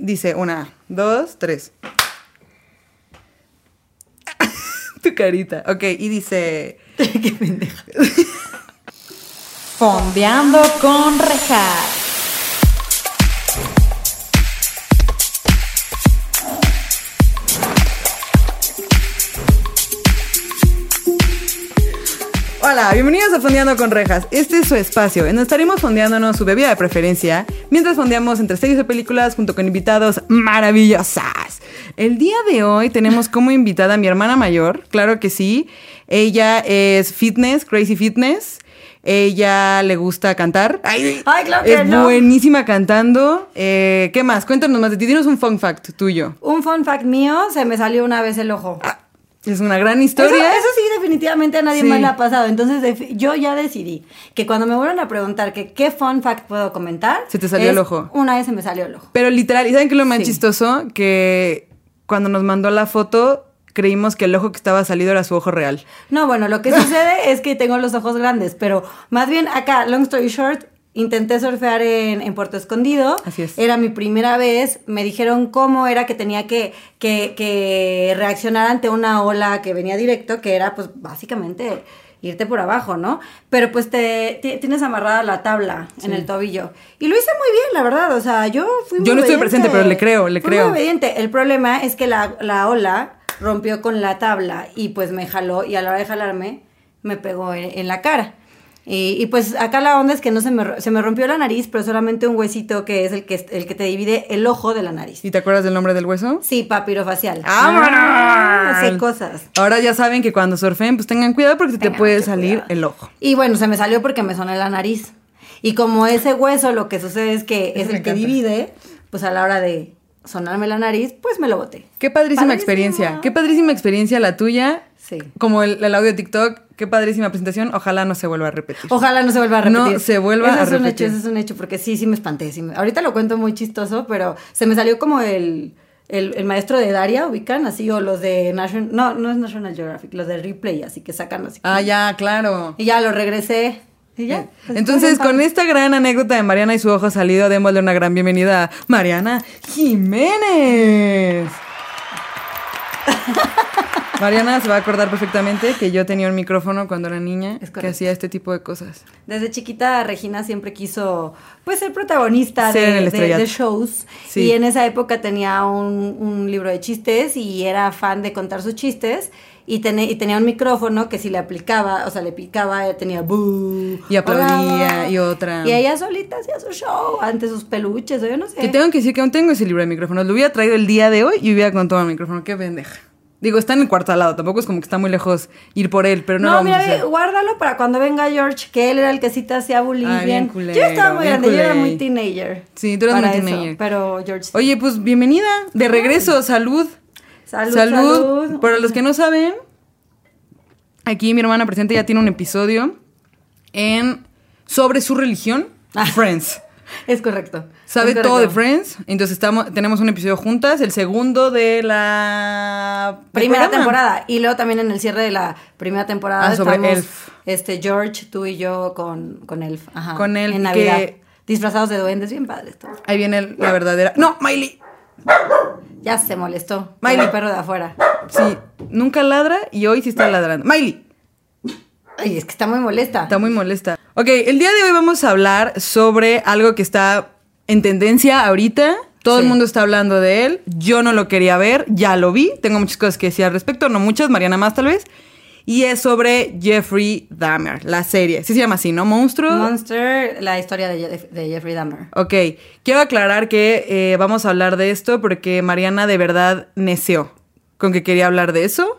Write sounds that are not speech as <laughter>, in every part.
Dice una, dos, tres. <laughs> tu carita. Ok, y dice... <laughs> Qué. Fondeando con rejas. Hola, bienvenidos a Fondeando con Rejas. Este es su espacio, en donde estaremos fondeándonos su bebida de preferencia, mientras fondeamos entre series o películas junto con invitados maravillosas. El día de hoy tenemos como invitada a mi hermana mayor, claro que sí. Ella es fitness, crazy fitness. Ella le gusta cantar. Ay, claro que es no. buenísima cantando. Eh, ¿Qué más? Cuéntanos más de ti. Dinos un fun fact tuyo. Un fun fact mío, se me salió una vez el ojo. Es una gran historia. eso sí, definitivamente a nadie Sí. más le ha pasado. Entonces, yo ya decidí que cuando me vuelvan a preguntar que qué fun fact puedo comentar. Se te salió es, el ojo. Una vez se me salió el ojo. Pero literal, ¿y saben qué es lo más Sí. chistoso? Que cuando nos mandó la foto, creímos que el ojo que estaba salido era su ojo real. No, bueno, lo que <laughs> sucede es que tengo los ojos grandes, pero más bien acá, long story short, intenté surfear en, en Puerto Escondido. Así es. Era mi primera vez. Me dijeron cómo era que tenía que, que, que reaccionar ante una ola que venía directo, que era pues básicamente irte por abajo, ¿no? Pero pues te, ti- tienes amarrada la tabla en el tobillo. Y lo hice muy bien, la verdad. O sea, yo fui muy Yo no obediente. presente, pero le creo, le Fui creo. muy obediente. El problema es que la, la ola rompió con la tabla y pues me jaló y a la hora de jalarme me pegó en, en la cara. Y, y, pues acá la onda es que no se me, se me rompió la nariz, pero solamente un huesito que es el que, el que te divide el ojo de la nariz. ¿Y te acuerdas del nombre del hueso? Sí, papirofacial. Ah, sé cosas. Ahora ya saben que cuando surfen, pues tengan cuidado porque se te Tengan puede salir cuidado. el ojo. Y bueno, se me salió porque me soné la nariz. Y como ese hueso lo que sucede es que Eso es el que divide, pues a la hora de sonarme la nariz, pues me lo boté. Qué padrísima experiencia. Qué padrísima experiencia la tuya. Sí. Como el, el audio de TikTok. Qué padrísima presentación. Ojalá no se vuelva a repetir. Ojalá no se vuelva a repetir. No se vuelva Ese a es un hecho, ese es un hecho, porque sí, sí me espanté. sí me- Ahorita lo cuento muy chistoso, pero se me salió como el, el, el maestro de Daria, ubican, así, o los de National... No, no es National Geographic, los de Replay, así que sacan así. Ah, ya, claro. Y ya lo regresé. Y ya. pues, Entonces, con esta gran anécdota de Mariana y su ojo salido, démosle una gran bienvenida a Mariana Jiménez. <laughs> Mariana se va a acordar perfectamente que yo tenía un micrófono cuando era niña Es que hacía este tipo de cosas. Desde chiquita Regina siempre quiso pues ser protagonista Ser de, el de- de shows Sí. y en esa época tenía un, un libro de chistes y era fan de contar sus chistes y, tene- y tenía un micrófono que si le aplicaba, o sea, le picaba, tenía boo. Y aplaudía, hola. y otra. Y ella solita hacía su show ante sus peluches, o yo no sé. Que tengo que decir que aún tengo ese libro de micrófonos. Lo hubiera traído el día de hoy y hubiera contado el micrófono. Qué pendeja. Digo, está en el cuarto al lado. Tampoco es como que está muy lejos ir por él, pero no, No, lo vamos mira, a ve, hacer. guárdalo para cuando venga George, que él era el que sí te hacía bullying Ay, bien bien. culero, yo estaba muy grande, yo era muy teenager. Sí, tú eras muy eso, teenager. pero George. Oye, pues bienvenida. De regreso, salud. Salud, salud. Para los que no saben, aquí mi hermana presente ya tiene un episodio en sobre su religión, Ah. Friends. <laughs> Es correcto. Sabe es correcto. todo de Friends. Entonces estamos, tenemos un episodio juntas, el segundo de la Primera temporada. Y luego también en el cierre de la primera temporada Ah, sobre estamos, Elf. Este, George, tú y yo con, con Elf. Ajá. Con Elf, En Navidad. que- Disfrazados de duendes, bien padres. Ahí viene el- la verdadera. No, Miley. Ya se molestó. Miley. El perro de afuera. Sí, nunca ladra y hoy sí está ladrando. Miley. Ay, es que está muy molesta. Está muy molesta. Ok, el día de hoy vamos a hablar sobre algo que está en tendencia ahorita. Todo el mundo está hablando de él. Yo no lo quería ver, ya lo vi. Tengo muchas cosas que decir al respecto, no muchas, Mariana más tal vez. Y es sobre Jeffrey Dahmer, la serie. Sí se llama así, ¿no? Monstruo. Monster, la historia de, Je- de Jeffrey Dahmer. ok, quiero aclarar que eh, vamos a hablar de esto porque Mariana de verdad neció con que quería hablar de eso.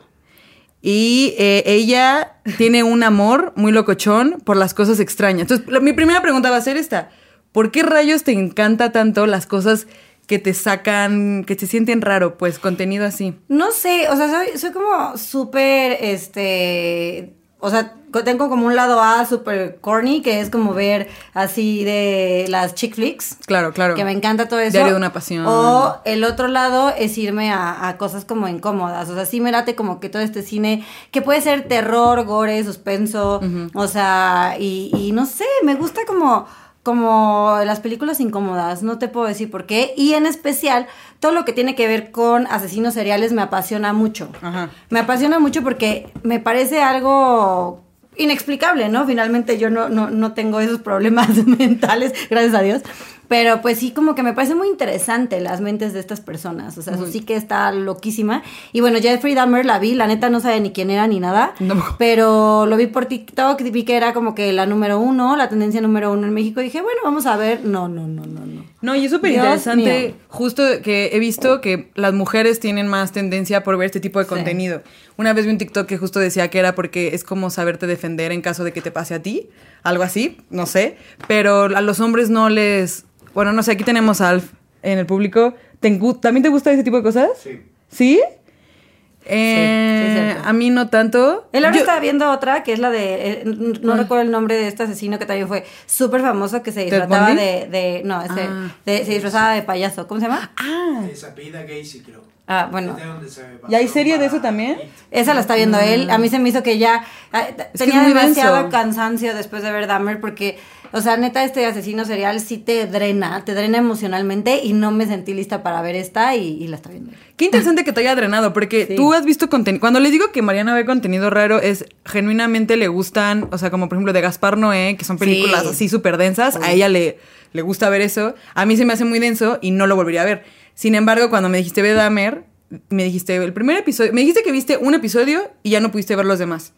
Y eh, ella tiene un amor muy locochón por las cosas extrañas. Entonces, la- mi primera pregunta va a ser esta. ¿Por qué rayos te encanta tanto las cosas que te sacan, que te sienten raro, pues, contenido así? No sé, o sea, soy, soy como súper, este, o sea, tengo como un lado A súper corny, que es como ver así de las chick flicks. Claro, claro. Que me encanta todo eso. Diario de una pasión. O el otro lado es irme a, a cosas como incómodas. O sea, sí me late como que todo este cine, que puede ser terror, gore, suspenso. O sea, y, y no sé, me gusta como como las películas incómodas, no te puedo decir por qué. Y en especial, todo lo que tiene que ver con asesinos seriales me apasiona mucho. Ajá. Me apasiona mucho porque me parece algo inexplicable, ¿no? Finalmente yo no, no, no tengo esos problemas <laughs> mentales, gracias a Dios. Pero pues sí, como que me parece muy interesante las mentes de estas personas. O sea, eso sí que está loquísima. Y bueno, Jeffrey Dahmer la vi, la neta no sabía ni quién era ni nada. No. Pero lo vi por TikTok, vi que era como que la número uno, la tendencia número uno en México. Y dije, bueno, vamos a ver. No, no, no, no, no. No, y es súper interesante, justo que he visto que las mujeres tienen más tendencia por ver este tipo de Sí. contenido. Una vez vi un TikTok que justo decía que era porque es como saberte defender en caso de que te pase a ti, algo así, no sé, pero a los hombres no les... Bueno, no sé, aquí tenemos a Alf en el público. ¿Te ¿También te gusta ese tipo de cosas? Sí. ¿Sí? sí, Eh, cierto. a mí no tanto. Él ahora Yo- está viendo otra que es la de. eh, no ¿Cuál? recuerdo el nombre de este asesino que también fue súper famoso que se ¿Ted disfrazaba de, de. No, ese. Ah. de- se disfrazaba de payaso. ¿Cómo se llama? Ah, Gacy, creo. Ah, bueno. ¿Y hay serie de eso también? Esa la está viendo él. A mí se me hizo que ya ah, tenía demasiado denso. cansancio después de ver Dahmer porque, o sea, neta, este asesino serial sí te drena, te drena emocionalmente y no me sentí lista para ver esta y, y la está viendo. Qué interesante que te haya drenado, porque Sí. tú has visto contenido. Cuando les digo que Mariana ve contenido raro, es genuinamente le gustan, o sea, como por ejemplo de Gaspar Noé, que son películas Sí. así súper densas. A ella le, le gusta ver eso. A mí se me hace muy denso y no lo volvería a ver. Sin embargo, cuando me dijiste ve Dahmer, me dijiste el primer episodio. Me dijiste que viste un episodio y ya no pudiste ver los demás.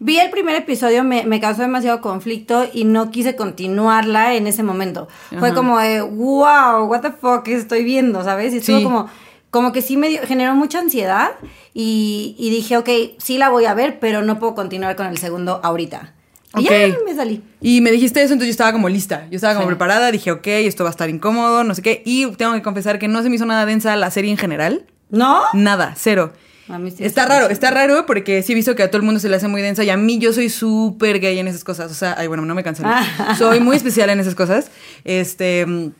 Vi el primer episodio, me, me causó demasiado conflicto y no quise continuarla en ese momento. Fue como de, wow, what the fuck estoy viendo, ¿sabes? Y estuvo Sí. como, como que sí me dio- generó mucha ansiedad y, y dije, ok, sí la voy a ver, pero no puedo continuar con el segundo ahorita. Y ya me salí. Y me dijiste eso, entonces yo estaba como lista. Yo estaba como Sí. preparada, dije, ok, esto va a estar incómodo, no sé qué. Y tengo que confesar que no se me hizo nada densa la serie en general. ¿No? Nada, cero. A mí sí Está raro, está raro porque sí he visto que a todo el mundo se le hace muy densa y a mí yo soy súper gay en esas cosas. O sea, ay, bueno, no me. Ah. <laughs> soy muy especial en esas cosas. Este.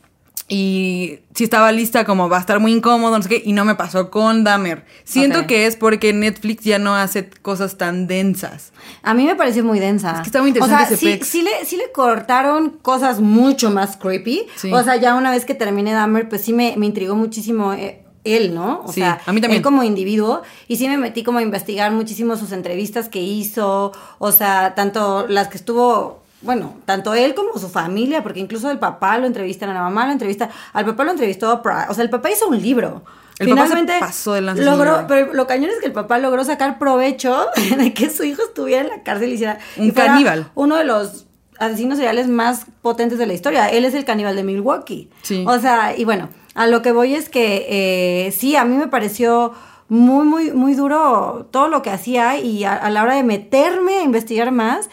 Y sí estaba lista como va a estar muy incómodo, no sé qué, y no me pasó con Dahmer. Siento que es porque Netflix ya no hace cosas tan densas. A mí me pareció muy densa. Es que está muy interesante O sea, ese sí, pex. sí le, sí le cortaron cosas mucho más creepy. Sí. O sea, ya una vez que terminé Dahmer, pues sí me, me intrigó muchísimo eh, él, ¿no? O Sí, sea, a mí también. él como individuo. Y sí me metí como a investigar muchísimo sus entrevistas que hizo. O sea, tanto las que estuvo... Bueno, tanto él como su familia, porque incluso el papá lo entrevistan, a la mamá lo entrevista, al papá lo entrevistó. O sea, el papá hizo un libro. El papá se Finalmente pasó de logró, pero lo cañón es que el papá logró sacar provecho <laughs> de que su hijo estuviera en la cárcel y hiciera Un y caníbal. Uno de los asesinos seriales más potentes de la historia. Él es el caníbal de Milwaukee. Sí. O sea, y bueno, a lo que voy es que eh, sí, a mí me pareció muy, muy, muy duro todo lo que hacía y a, a la hora de meterme a investigar más.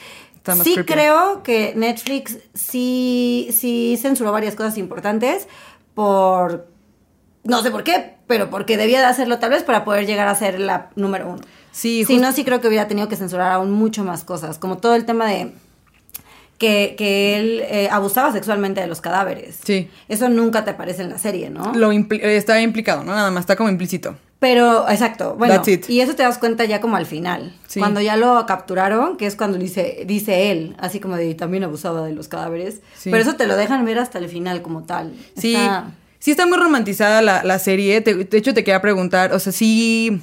Sí creepy. creo que Netflix sí, sí censuró varias cosas importantes por no sé por qué, pero porque debía de hacerlo tal vez para poder llegar a ser la número uno. Sí, Si no, sí creo que hubiera tenido que censurar aún mucho más cosas, como todo el tema de que, que él eh, abusaba sexualmente de los cadáveres. Sí. Eso nunca te aparece en la serie, ¿no? Lo impli- está implicado, ¿no? Nada más, está como implícito. Pero, exacto, bueno, That's it. y eso te das cuenta ya como al final, Sí. cuando ya lo capturaron, que es cuando dice, dice él, así como de también abusaba de los cadáveres, Sí. pero eso te lo dejan ver hasta el final como tal. Sí, Está- sí está muy romantizada la, la serie. Te- de hecho, te quería preguntar, o sea, sí,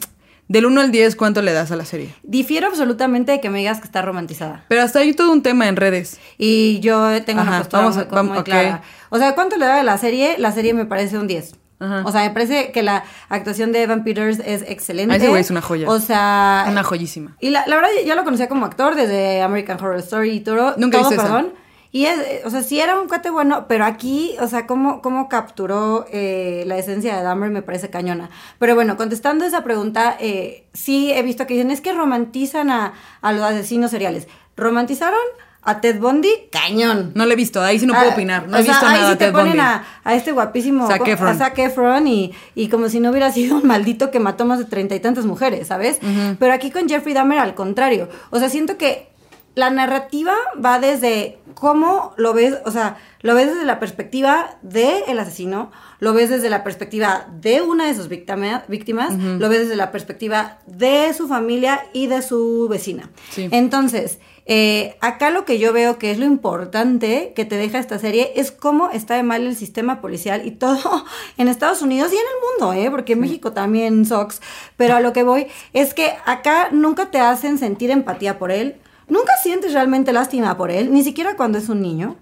del 1 al 10, ¿cuánto le das a la serie? Difiero absolutamente de que me digas que está romantizada. Pero hasta hay todo un tema en redes. Y yo tengo Ajá, una postura vamos a- muy, vamos- muy ok. clara. O sea, ¿cuánto le da a la serie? La serie me parece un 10. Ajá. O sea, me parece que la actuación de Evan Peters es excelente. Ese güey es una joya. O sea... Una joyísima. Y la, la verdad, ya lo conocía como actor desde American Horror Story y todo. Nunca todo, hice esa. Y es, o sea, sí era un cuate bueno, pero aquí, o sea, cómo, cómo capturó eh, la esencia de Dahmer me parece cañona. Pero bueno, contestando esa pregunta, eh, sí he visto que dicen, es que romantizan a, a los asesinos seriales. ¿Romantizaron a Ted Bundy? Cañón. No lo he visto, ahí sí no puedo Ah, opinar. No he sea, visto ahí nada sí te Ted ponen Bundy. a, a este guapísimo Zac Efron. a Zac Efron y, y como si no hubiera <laughs> sido un maldito que mató más de treinta y tantas mujeres, ¿sabes? Pero aquí con Jeffrey Dahmer al contrario. O sea, siento que la narrativa va desde cómo lo ves, o sea, lo ves desde la perspectiva del asesino, lo ves desde la perspectiva de una de sus víctimas, lo ves desde la perspectiva de su familia y de su vecina. Sí. Entonces, eh, acá lo que yo veo que es lo importante que te deja esta serie es cómo está de mal el sistema policial y todo <laughs> en Estados Unidos y en el mundo, ¿eh? porque en México también SOX. Pero a lo que voy es que acá nunca te hacen sentir empatía por él, nunca sientes realmente lástima por él, ni siquiera cuando es un niño.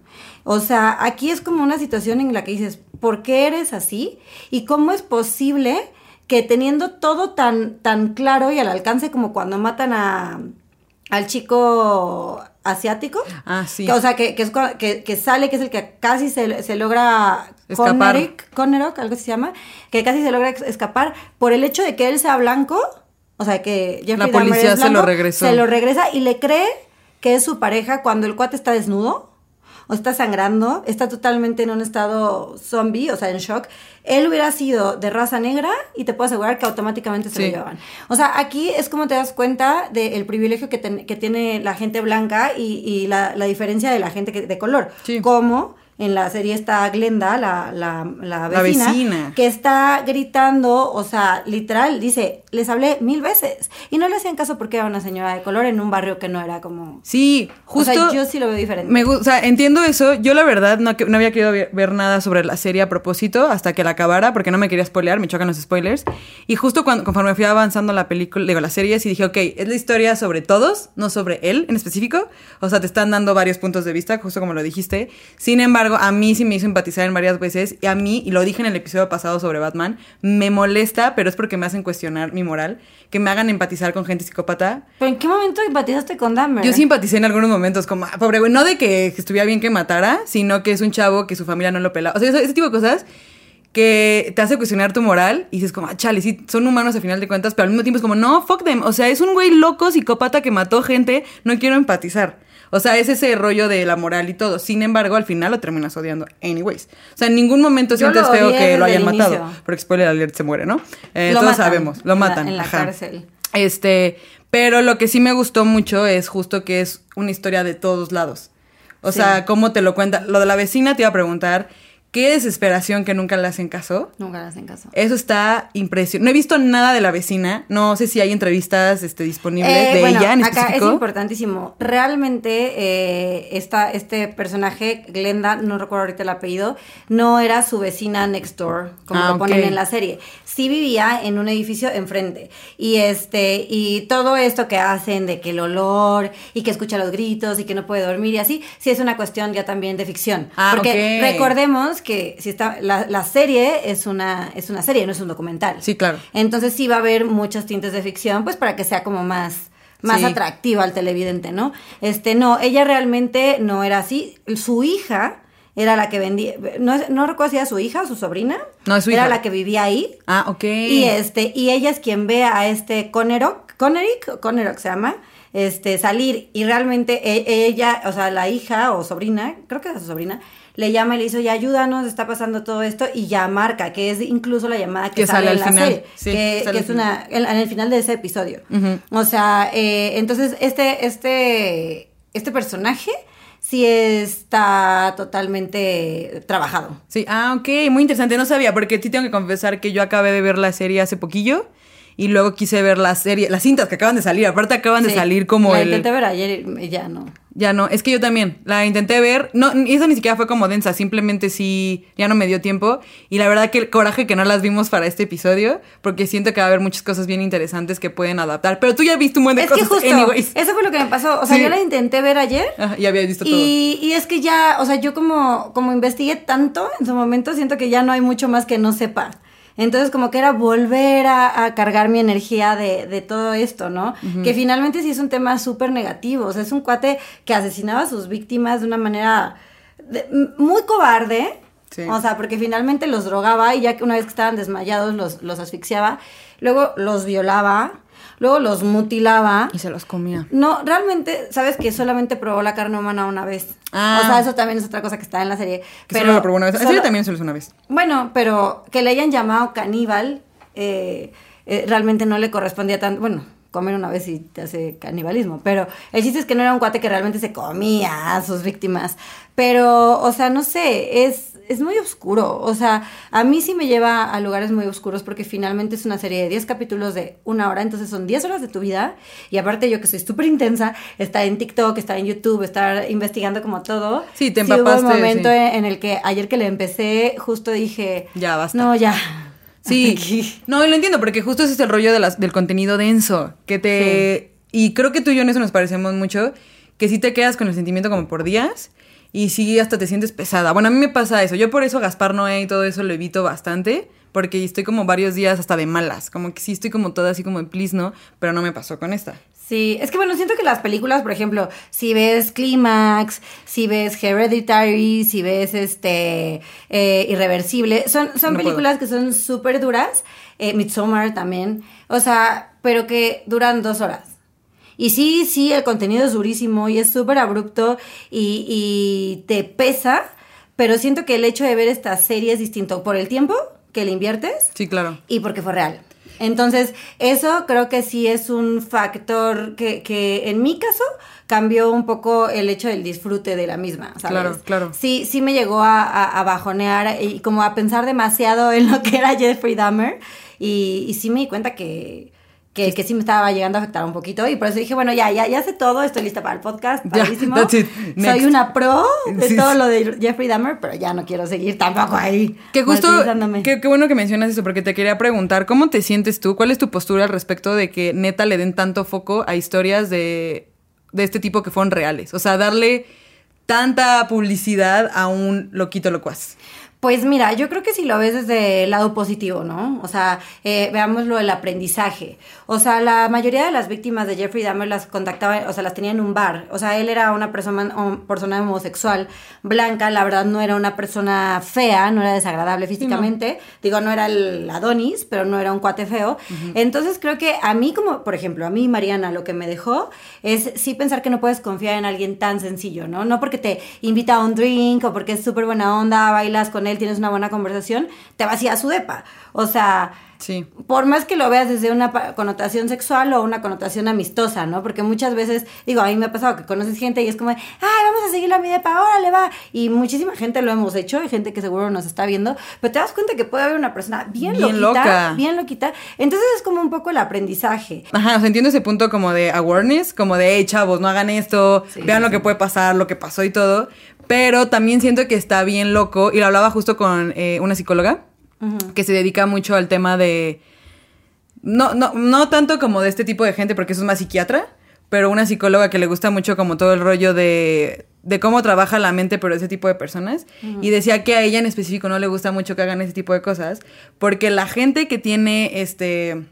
O sea, aquí es como una situación en la que dices, ¿por qué eres así? ¿Y cómo es posible que teniendo todo tan, tan claro y al alcance como cuando matan a, al chico asiático? Ah, sí. Que, o sea, que, que, es que, que sale, que es el que casi se, se logra... Escapar. Coneric, Coneroc, algo se llama, que casi se logra escapar por el hecho de que él sea blanco, o sea, que Jeffrey La Dahmer policía es se lo regresó. Se lo regresa y le cree que es su pareja cuando el cuate está desnudo o está sangrando, está totalmente en un estado zombie, o sea, en shock. Él hubiera sido de raza negra y te puedo asegurar que automáticamente se Sí. lo llevaban. O sea, aquí es como te das cuenta del privilegio que, ten- que tiene la gente blanca y, y la, la diferencia de la gente que- de color. Sí. Como en la serie está Glenda, la, la, la La vecina, vecina. que está gritando, o sea, literal, dice, les hablé mil veces. Y no le hacían caso porque era una señora de color en un barrio que no era como... Sí, justo. O sea, yo sí lo veo diferente. Me o sea, entiendo eso. Yo la verdad no, no había querido ver, ver nada sobre la serie a propósito hasta que la acabara porque no me quería spoilear, me chocan los spoilers. Y justo cuando, conforme fui avanzando la película, digo, la serie, sí dije, ok, es la historia sobre todos, no sobre él en específico. O sea, te están dando varios puntos de vista, justo como lo dijiste. Sin embargo, a mí sí me hizo empatizar en varias veces. Y a mí, y lo dije en el episodio pasado sobre Batman, me molesta, pero es porque me hacen cuestionar mi moral, que me hagan empatizar con gente psicópata. ¿Pero en qué momento empatizaste con Dahmer? Yo simpaticé en algunos momentos, como, "Ah, pobre güey, no de que estuviera bien que matara, sino que es un chavo que su familia no lo pela. O sea, ese tipo de cosas que te hace cuestionar tu moral y dices como, ah, chale, sí, son humanos a final de cuentas, pero al mismo tiempo es como, no, fuck them. O sea, es un güey loco, psicópata que mató gente, no quiero empatizar. O sea, es ese rollo de la moral y todo. Sin embargo, al final lo terminas odiando. Anyways. O sea, en ningún momento Yo sientes feo que lo hayan matado. inicio. Porque spoiler alert se muere, ¿no? Eh, Lo todos matan sabemos, lo en la- matan. en la ajá. cárcel. Este, pero lo que sí me gustó mucho es justo que es una historia de todos lados. O Sí. sea, cómo te lo cuenta. Lo de la vecina te iba a preguntar, qué desesperación que nunca le hacen caso. Nunca le hacen caso. Eso está impresionante. No he visto nada de la vecina. No sé si hay entrevistas este, disponibles Eh, de bueno, ella en acá es importantísimo. Realmente eh, esta, este personaje, Glenda, no recuerdo ahorita el apellido, no era su vecina next door, como Ah, lo ponen en la serie. Sí vivía en un edificio enfrente. Y este, y todo esto que hacen de que el olor y que escucha los gritos y que no puede dormir y así, sí es una cuestión ya también de ficción. Ah, Porque ok. recordemos que si está, la, la serie es una, es una serie, no es un documental. Sí, claro. Entonces sí va a haber muchos tintes de ficción, pues para que sea como más, más Sí. atractiva al televidente, ¿no? Este, no, ella realmente no era así. Su hija era la que vendía, no, no recuerdo si era su hija o su sobrina. No, es su Era hija. la que vivía ahí. Ah, ok. Y este, y ella es quien ve a este Coneroc, Coneric, Coneroc se llama, este, salir. Y realmente e- ella, o sea, la hija o sobrina, creo que era su sobrina, le llama y le dice, oye, ayúdanos, está pasando todo esto, y ya marca, que es incluso la llamada que, Que sale sale, al en la final, serie, sí, que, que es una, en, en el final de ese episodio. O sea, eh, entonces este, este, este personaje sí está totalmente trabajado. Sí, ah, ok, muy interesante. No sabía, porque sí tengo que confesar que yo acabé de ver la serie hace poquillo y luego quise ver la serie, las cintas que acaban de salir. Aparte acaban de Sí. salir como La el... intenté ver ayer y ya no. Ya no, es que yo también la intenté ver, no, y esa ni siquiera fue como densa, simplemente sí, ya no me dio tiempo. Y la verdad que el coraje que no las vimos para este episodio, porque siento que va a haber muchas cosas bien interesantes que pueden adaptar. Pero tú ya viste un buen de Es que cosas, justo, anyways. eso fue lo que me pasó. O sea, Sí. yo la intenté ver ayer. Ajá, ya habías visto todo. Y, y es que ya, o sea, yo como, como investigué tanto en su momento, siento que ya no hay mucho más que no sepa. Entonces, como que era volver a, a cargar mi energía de, de todo esto, ¿no? Que finalmente sí es un tema súper negativo. O sea, es un cuate que asesinaba a sus víctimas de una manera de- muy cobarde. Sí. O sea, porque finalmente los drogaba y ya que una vez que estaban desmayados los, los asfixiaba. Luego los violaba. Luego los mutilaba. Y se los comía. No, realmente, sabes que solamente probó la carne humana una vez. Ah. O sea, eso también es otra cosa que está en la serie. Que solo lo probó una vez. Solo- también solo es una vez. Bueno, pero que le hayan llamado caníbal, eh, eh, realmente no le correspondía tanto. Bueno, comer una vez y te hace canibalismo. Pero el chiste es que no era un cuate que realmente se comía a sus víctimas. Pero, o sea, no sé, es, es muy oscuro. O sea, a mí sí me lleva a lugares muy oscuros porque finalmente es una serie de 10 capítulos de una hora, entonces son 10 horas de tu vida. Y aparte yo que soy súper intensa, estar en TikTok, estar en YouTube, estar investigando como todo. Sí, te hubo empapaste, un momento sí. en el que ayer que le empecé, justo dije... Ya, basta. No, ya. <laughs> Sí, no, y lo entiendo, porque justo ese es el rollo de las, del contenido denso, que te... Y creo que tú y yo en eso nos parecemos mucho, que sí te quedas con el sentimiento como por días y sí hasta te sientes pesada. Bueno, a mí me pasa eso, yo por eso Gaspar Noé y todo eso lo evito bastante, porque estoy como varios días hasta de malas, como que sí estoy como toda así como en please, ¿no? Pero no me pasó con esta. Sí, es que bueno, siento que las películas, por ejemplo, si ves Clímax, si ves Hereditary, si ves este eh, Irreversible, son, son No películas que son súper duras, eh, Midsommar también, o sea, pero que duran dos horas. Y sí, sí, el contenido es durísimo y es súper abrupto y, y te pesa, pero siento que el hecho de ver esta serie es distinto por el tiempo que le inviertes Sí, claro. y porque fue real. Entonces, eso creo que sí es un factor que, que en mi caso cambió un poco el hecho del disfrute de la misma, ¿sabes? Claro, claro. Sí, sí me llegó a, a- a bajonear y como a pensar demasiado en lo que era Jeffrey Dahmer y, y sí me di cuenta que, que, que sí me estaba llegando a afectar un poquito y por eso dije, bueno, ya, ya, ya sé todo, estoy lista para el podcast, padrísimo. Soy una pro de Sí, todo sí. lo de Jeffrey Dahmer, pero ya no quiero seguir tampoco ahí. Que justo, qué qué bueno que mencionas eso, porque te quería preguntar, ¿cómo te sientes tú? ¿Cuál es tu postura al respecto de que neta le den tanto foco a historias de, de este tipo que fueron reales? O sea, darle tanta publicidad a un loquito locuaz. Pues mira, yo creo que si lo ves desde el lado positivo, ¿no? O sea, eh, veámoslo el aprendizaje. O sea, la mayoría de las víctimas de Jeffrey Dahmer las contactaba, o sea, las tenía en un bar. O sea, él era una persona, persona homosexual, blanca, la verdad no era una persona fea, no era desagradable físicamente. Digo, no era el Adonis, pero no era un cuate feo. Entonces creo que a mí como, por ejemplo, a mí Mariana lo que me dejó es sí pensar que no puedes confiar en alguien tan sencillo, ¿no? No porque te invita a un drink o porque es súper buena onda, bailas con él, tienes una buena conversación, te vas a ir a su depa. O sea, Sí. por más que lo veas desde una connotación sexual o una connotación amistosa, ¿no? Porque muchas veces, digo, a mí me ha pasado que conoces gente y es como, ay, vamos a seguirlo a mi depa, órale, va. Y muchísima gente lo hemos hecho, hay gente que seguro nos está viendo, pero te das cuenta que puede haber una persona bien, Bien loquita, loca. bien loquita. Entonces es como un poco el aprendizaje. Ajá, o sea, entiendo ese punto como de awareness, como de, hey, chavos, no hagan esto, Sí, vean sí, lo que puede pasar, lo que pasó y todo. Pero también siento que está bien loco, y lo hablaba justo con eh, una psicóloga, que se dedica mucho al tema de... No, no, no tanto como de este tipo de gente, porque eso es más psiquiatra, pero una psicóloga que le gusta mucho como todo el rollo de, de cómo trabaja la mente, pero ese tipo de personas. Y decía que a ella en específico no le gusta mucho que hagan ese tipo de cosas, porque la gente que tiene este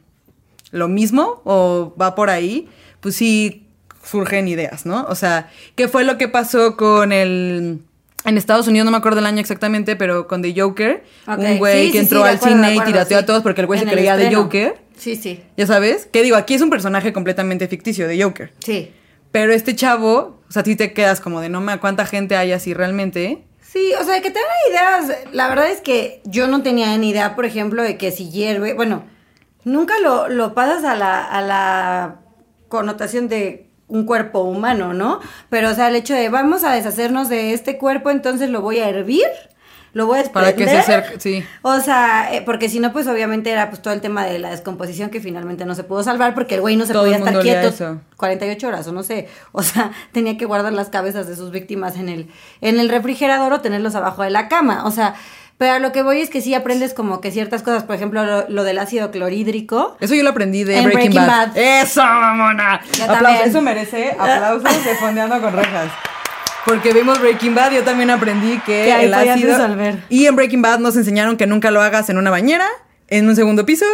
lo mismo o va por ahí, pues sí surgen ideas, ¿no? O sea, ¿qué fue lo que pasó con el... En Estados Unidos, no me acuerdo el año exactamente, pero con The Joker, Ok, un güey sí, que sí, entró sí, al acuerdo, cine y tirateó a todos porque el güey se creía de. Joker. Sí, sí, ¿Ya sabes? Que digo, aquí es un personaje completamente ficticio de Joker. sí. Pero este chavo, o sea, a ti te quedas como de no me cuánta gente hay así realmente. Sí, o sea, que te dan ideas. La verdad es que yo no tenía ni idea, por ejemplo, de que si hierve. Bueno, nunca lo, lo pasas a la, a la connotación de un cuerpo humano, ¿no? Pero, o sea, el hecho de vamos a deshacernos de este cuerpo, entonces lo voy a hervir, lo voy a Para que se desprender. acerque, sí. O sea, eh, porque si no, pues obviamente era pues todo el tema de la descomposición que finalmente no se pudo salvar porque el güey no se Todo podía estar quieto eso. 48 horas o no sé. O sea, <laughs> tenía que guardar las cabezas de sus víctimas en el, en el refrigerador o tenerlos abajo de la cama. O sea, pero a lo que voy es que sí aprendes como que ciertas cosas, por ejemplo, lo, lo del ácido clorhídrico. Eso yo lo aprendí de En Breaking, Breaking Bad. Bad. ¡Eso, mamona! Aplausos. Eso merece aplausos de Fondeando con Rejas. Porque vimos Breaking Bad, yo también aprendí que, Que el ácido... Y en Breaking Bad nos enseñaron que nunca lo hagas en una bañera, en un segundo piso,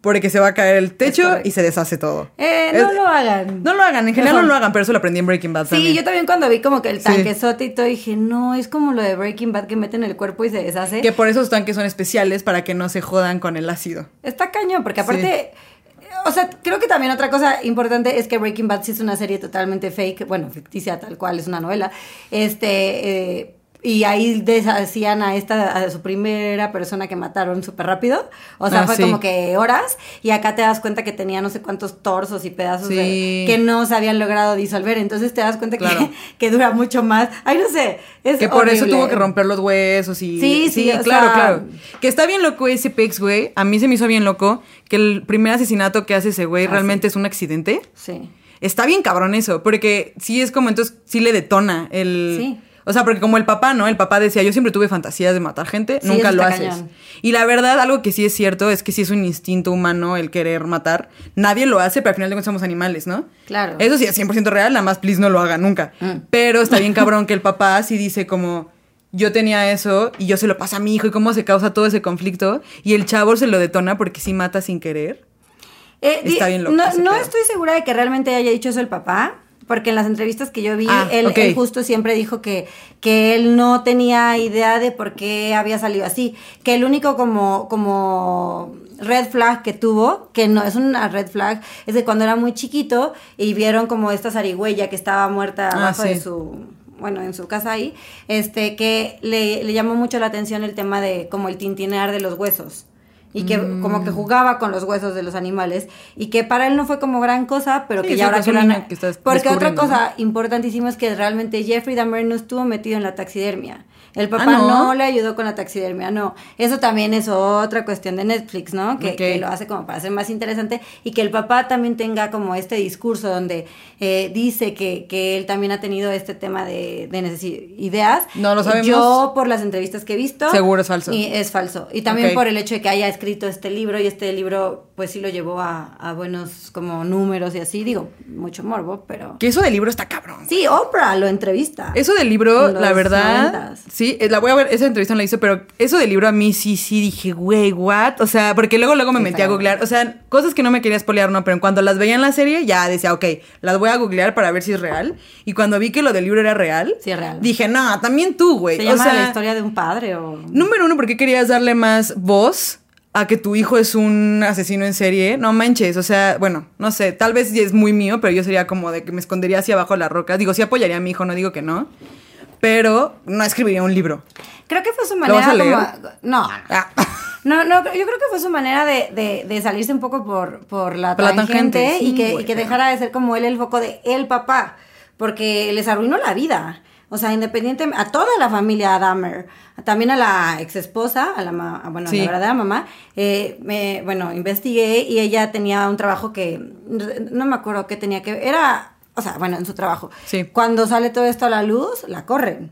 porque se va a caer el techo y se deshace todo. Eh, no Es- lo hagan. No lo hagan, en general no lo hagan, pero eso lo aprendí en Breaking Bad Sí, también. yo también cuando vi como que el Sí. tanquezote y todo dije, no, es como lo de Breaking Bad que meten el cuerpo y se deshace. Que por eso los tanques son especiales, para que no se jodan con el ácido. Está cañón, porque aparte, o sea, creo que también otra cosa importante es que Breaking Bad sí es una serie totalmente fake, bueno, ficticia tal cual, es una novela. Este, eh, y ahí deshacían a esta, a su primera persona que mataron súper rápido. O sea, Ah, fue sí. como que horas. Y acá te das cuenta que tenía no sé cuántos torsos y pedazos Sí. de- que no se habían logrado disolver. Entonces te das cuenta Claro. que, <laughs> que dura mucho más. Ay, no sé. Es Que por eso tuvo que romper los huesos y... Sí, sí, claro, sea- claro. Que está bien loco ese Pex, güey. A mí se me hizo bien loco que el primer asesinato que hace ese güey Ah, realmente es un accidente. Sí. Está bien cabrón eso, porque sí es como entonces sí le detona el... Sí. O sea, porque como el papá, ¿no? El papá decía, yo siempre tuve fantasías de matar gente, Sí, nunca lo haces. cañón. Y la verdad, algo que sí es cierto es que sí es un instinto humano el querer matar. Nadie lo hace, pero al final de cuentas somos animales, ¿no? Claro. Eso sí es 100% real, nada más please no lo haga nunca. Mm. Pero está bien <laughs> cabrón que el papá sí dice como, yo tenía eso y yo se lo paso a mi hijo y cómo se causa todo ese conflicto. Y el chavo se lo detona porque sí mata sin querer. Eh, Está bien loco No, estoy segura de que realmente haya dicho eso el papá, porque en las entrevistas que yo vi, Ah, él, justo siempre dijo que, que él no tenía idea de por qué había salido así, que el único como, como red flag que tuvo, que no es una red flag, es de cuando era muy chiquito y vieron como esta zarigüeya que estaba muerta Ah, abajo de sí. su bueno, en su casa ahí, este, que le, le llamó mucho la atención el tema de como el tintinear de los huesos. Y que como Mm. que jugaba con los huesos de los animales. Y que para él no fue como gran cosa, pero Sí, que ya ahora que un lo han- niño que está Porque otra cosa importantísima es que realmente Jeffrey Dahmer no estuvo metido en la taxidermia. El papá Ah, ¿no? ¿no? le ayudó con la taxidermia, no. Eso también es otra cuestión de Netflix, ¿no? Que, lo hace como para hacer más interesante y que el papá también tenga como este discurso donde eh, dice que, que él también ha tenido este tema de, de ideas. No lo sabemos. Yo, por las entrevistas que he visto... Seguro es falso. Y es falso. Y también por el hecho de que haya escrito este libro y este libro pues sí lo llevó a, a buenos como números y así, digo, mucho morbo, pero... Que eso del libro está cabrón. Sí, Oprah lo entrevista. Eso del libro, En la verdad, noventas. sí, eh, la voy a ver, esa entrevista no la hice, pero eso del libro a mí sí, sí dije, güey, what? O sea, porque luego, luego me Sí, metí a googlear, o sea, cosas que no me quería spoilear, no, pero en cuanto las veía en la serie, ya decía, ok, las voy a googlear para ver si es real. Y cuando vi que lo del libro era real, Sí, es real. dije, no, también tú, güey. ¿Se O llama sea, la historia de un padre o...? Número uno, ¿por qué querías darle más voz a que tu hijo es un asesino en serie? No manches, o sea, bueno, no sé, tal vez es muy mío, pero yo sería como de que me escondería hacia abajo de la roca. Digo, sí apoyaría a mi hijo, no digo que no, pero no escribiría un libro. Creo que fue su ¿Lo manera vas a leer? como... No, Ah. no, no, yo creo que fue su manera de, de, de salirse un poco por, por la Por la tangente, sí, y, que, y que dejara de ser como él el foco de el papá, porque les arruinó la vida. O sea, independiente a toda la familia Dahmer, también a la ex esposa, a la, ma- bueno, a Sí. la verdadera mamá, eh, me, bueno, investigué y ella tenía un trabajo que no me acuerdo qué tenía que era, o sea, bueno, en su trabajo. Sí. Cuando sale todo esto a la luz, la corren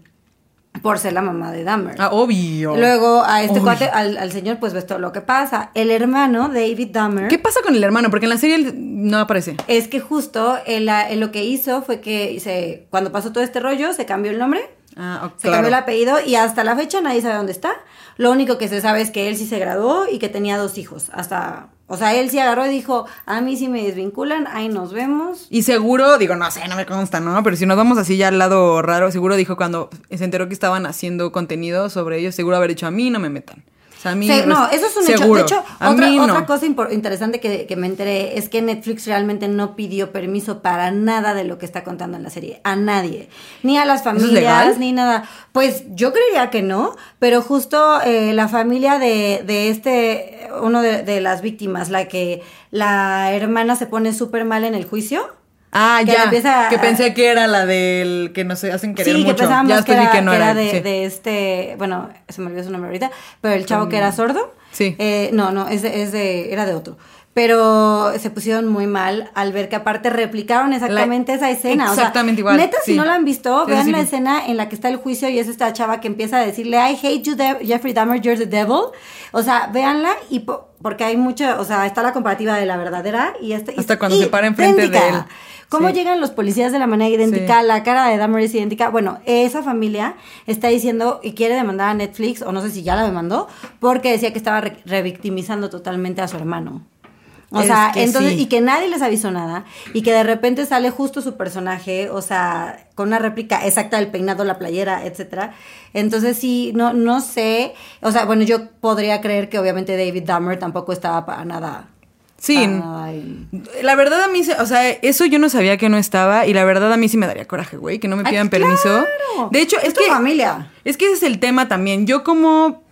por ser la mamá de Dahmer. Ah, obvio. Luego a este cuate, al, al señor, pues ves todo lo que pasa. El hermano, David Dahmer, ¿Qué pasa con el hermano? Porque en la serie él no aparece. es que justo él lo que hizo fue que se, cuando pasó todo este rollo, se cambió el nombre, Ah, ok, se claro. cambió el apellido y hasta la fecha nadie sabe dónde está. Lo único que se sabe es que él sí se graduó y que tenía dos hijos. Hasta, o sea, él sí agarró y dijo, a mí sí me desvinculan, ahí nos vemos. Y seguro, digo, no sé, no me consta, ¿no? Pero si nos vamos así ya al lado raro, seguro dijo cuando se enteró que estaban haciendo contenido sobre ellos, seguro haber dicho a mí no me metan. O sea, a mí Se- no, eso es un seguro. hecho. De hecho, a otra, no. otra cosa interesante que, que me enteré es que Netflix realmente no pidió permiso para nada de lo que está contando en la serie. A nadie. Ni a las familias, ni nada. Pues yo creería que no, pero justo eh, la familia de, de este, uno de, de las víctimas, la que la hermana se pone súper mal en el juicio. Ah, que ya. empieza que pensé que era la del que nos hacen querer sí, mucho. que pensábamos ya que era, que no que era. era de, sí. de este, bueno, se me olvidó su nombre ahorita, pero el chavo que era sordo. Sí. Eh, no, no, es de, es de, era de otro. Pero se pusieron muy mal al ver que aparte replicaron exactamente esa escena. o sea, exactamente igual, Neta, si no la han visto, vean sí, la escena en la que está el juicio y es esta chava que empieza a decirle, I hate you, De- Jeffrey Dahmer, you're the devil. O sea, véanla y po- porque hay mucha, o sea, está la comparativa de la verdadera y este. y- Hasta cuando se para enfrente de él. ¿Cómo Sí. llegan los policías de la manera idéntica? Sí. La cara de Dahmer es idéntica. Bueno, esa familia está diciendo y quiere demandar a Netflix, o no sé si ya la demandó, porque decía que estaba re- revictimizando totalmente a su hermano. O Es sea, entonces, sí. y que nadie les avisó nada, y que de repente sale justo su personaje, o sea, con una réplica exacta del peinado, la playera, etcétera. Entonces sí, no, no sé, o sea, bueno, yo podría creer que obviamente David Dahmer tampoco estaba para nada Sí. Ay. La verdad a mí, o sea, eso yo no sabía que no estaba y la verdad a mí sí me daría coraje, güey, que no me Ay, pidan claro. permiso. De hecho, es, Es tu que familia. es que ese es el tema también. Yo como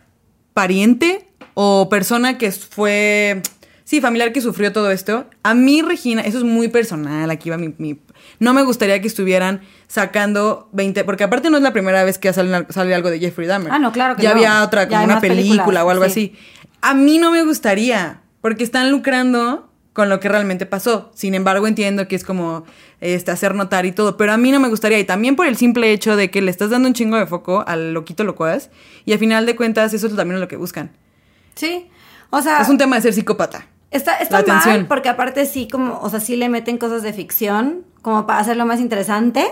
pariente o persona que fue, sí, familiar que sufrió todo esto, a mí, Regina, eso es muy personal, aquí va mi... mi- no me gustaría que estuvieran sacando 20, porque aparte no es la primera vez que sale, sale algo de Jeffrey Dahmer. Ah, no, claro que Ya no. había otra, como una película películas, o algo sí. así. A mí no me gustaría, porque están lucrando con lo que realmente pasó. Sin embargo, entiendo que es como este, hacer notar y todo, pero a mí no me gustaría. Y también por el simple hecho de que le estás dando un chingo de foco al loquito locuaz, y al final de cuentas eso es también lo que buscan. Sí. O sea, Es un tema de ser psicópata. Está, está mal porque aparte sí, como, o sea, sí le meten cosas de ficción como para hacerlo más interesante.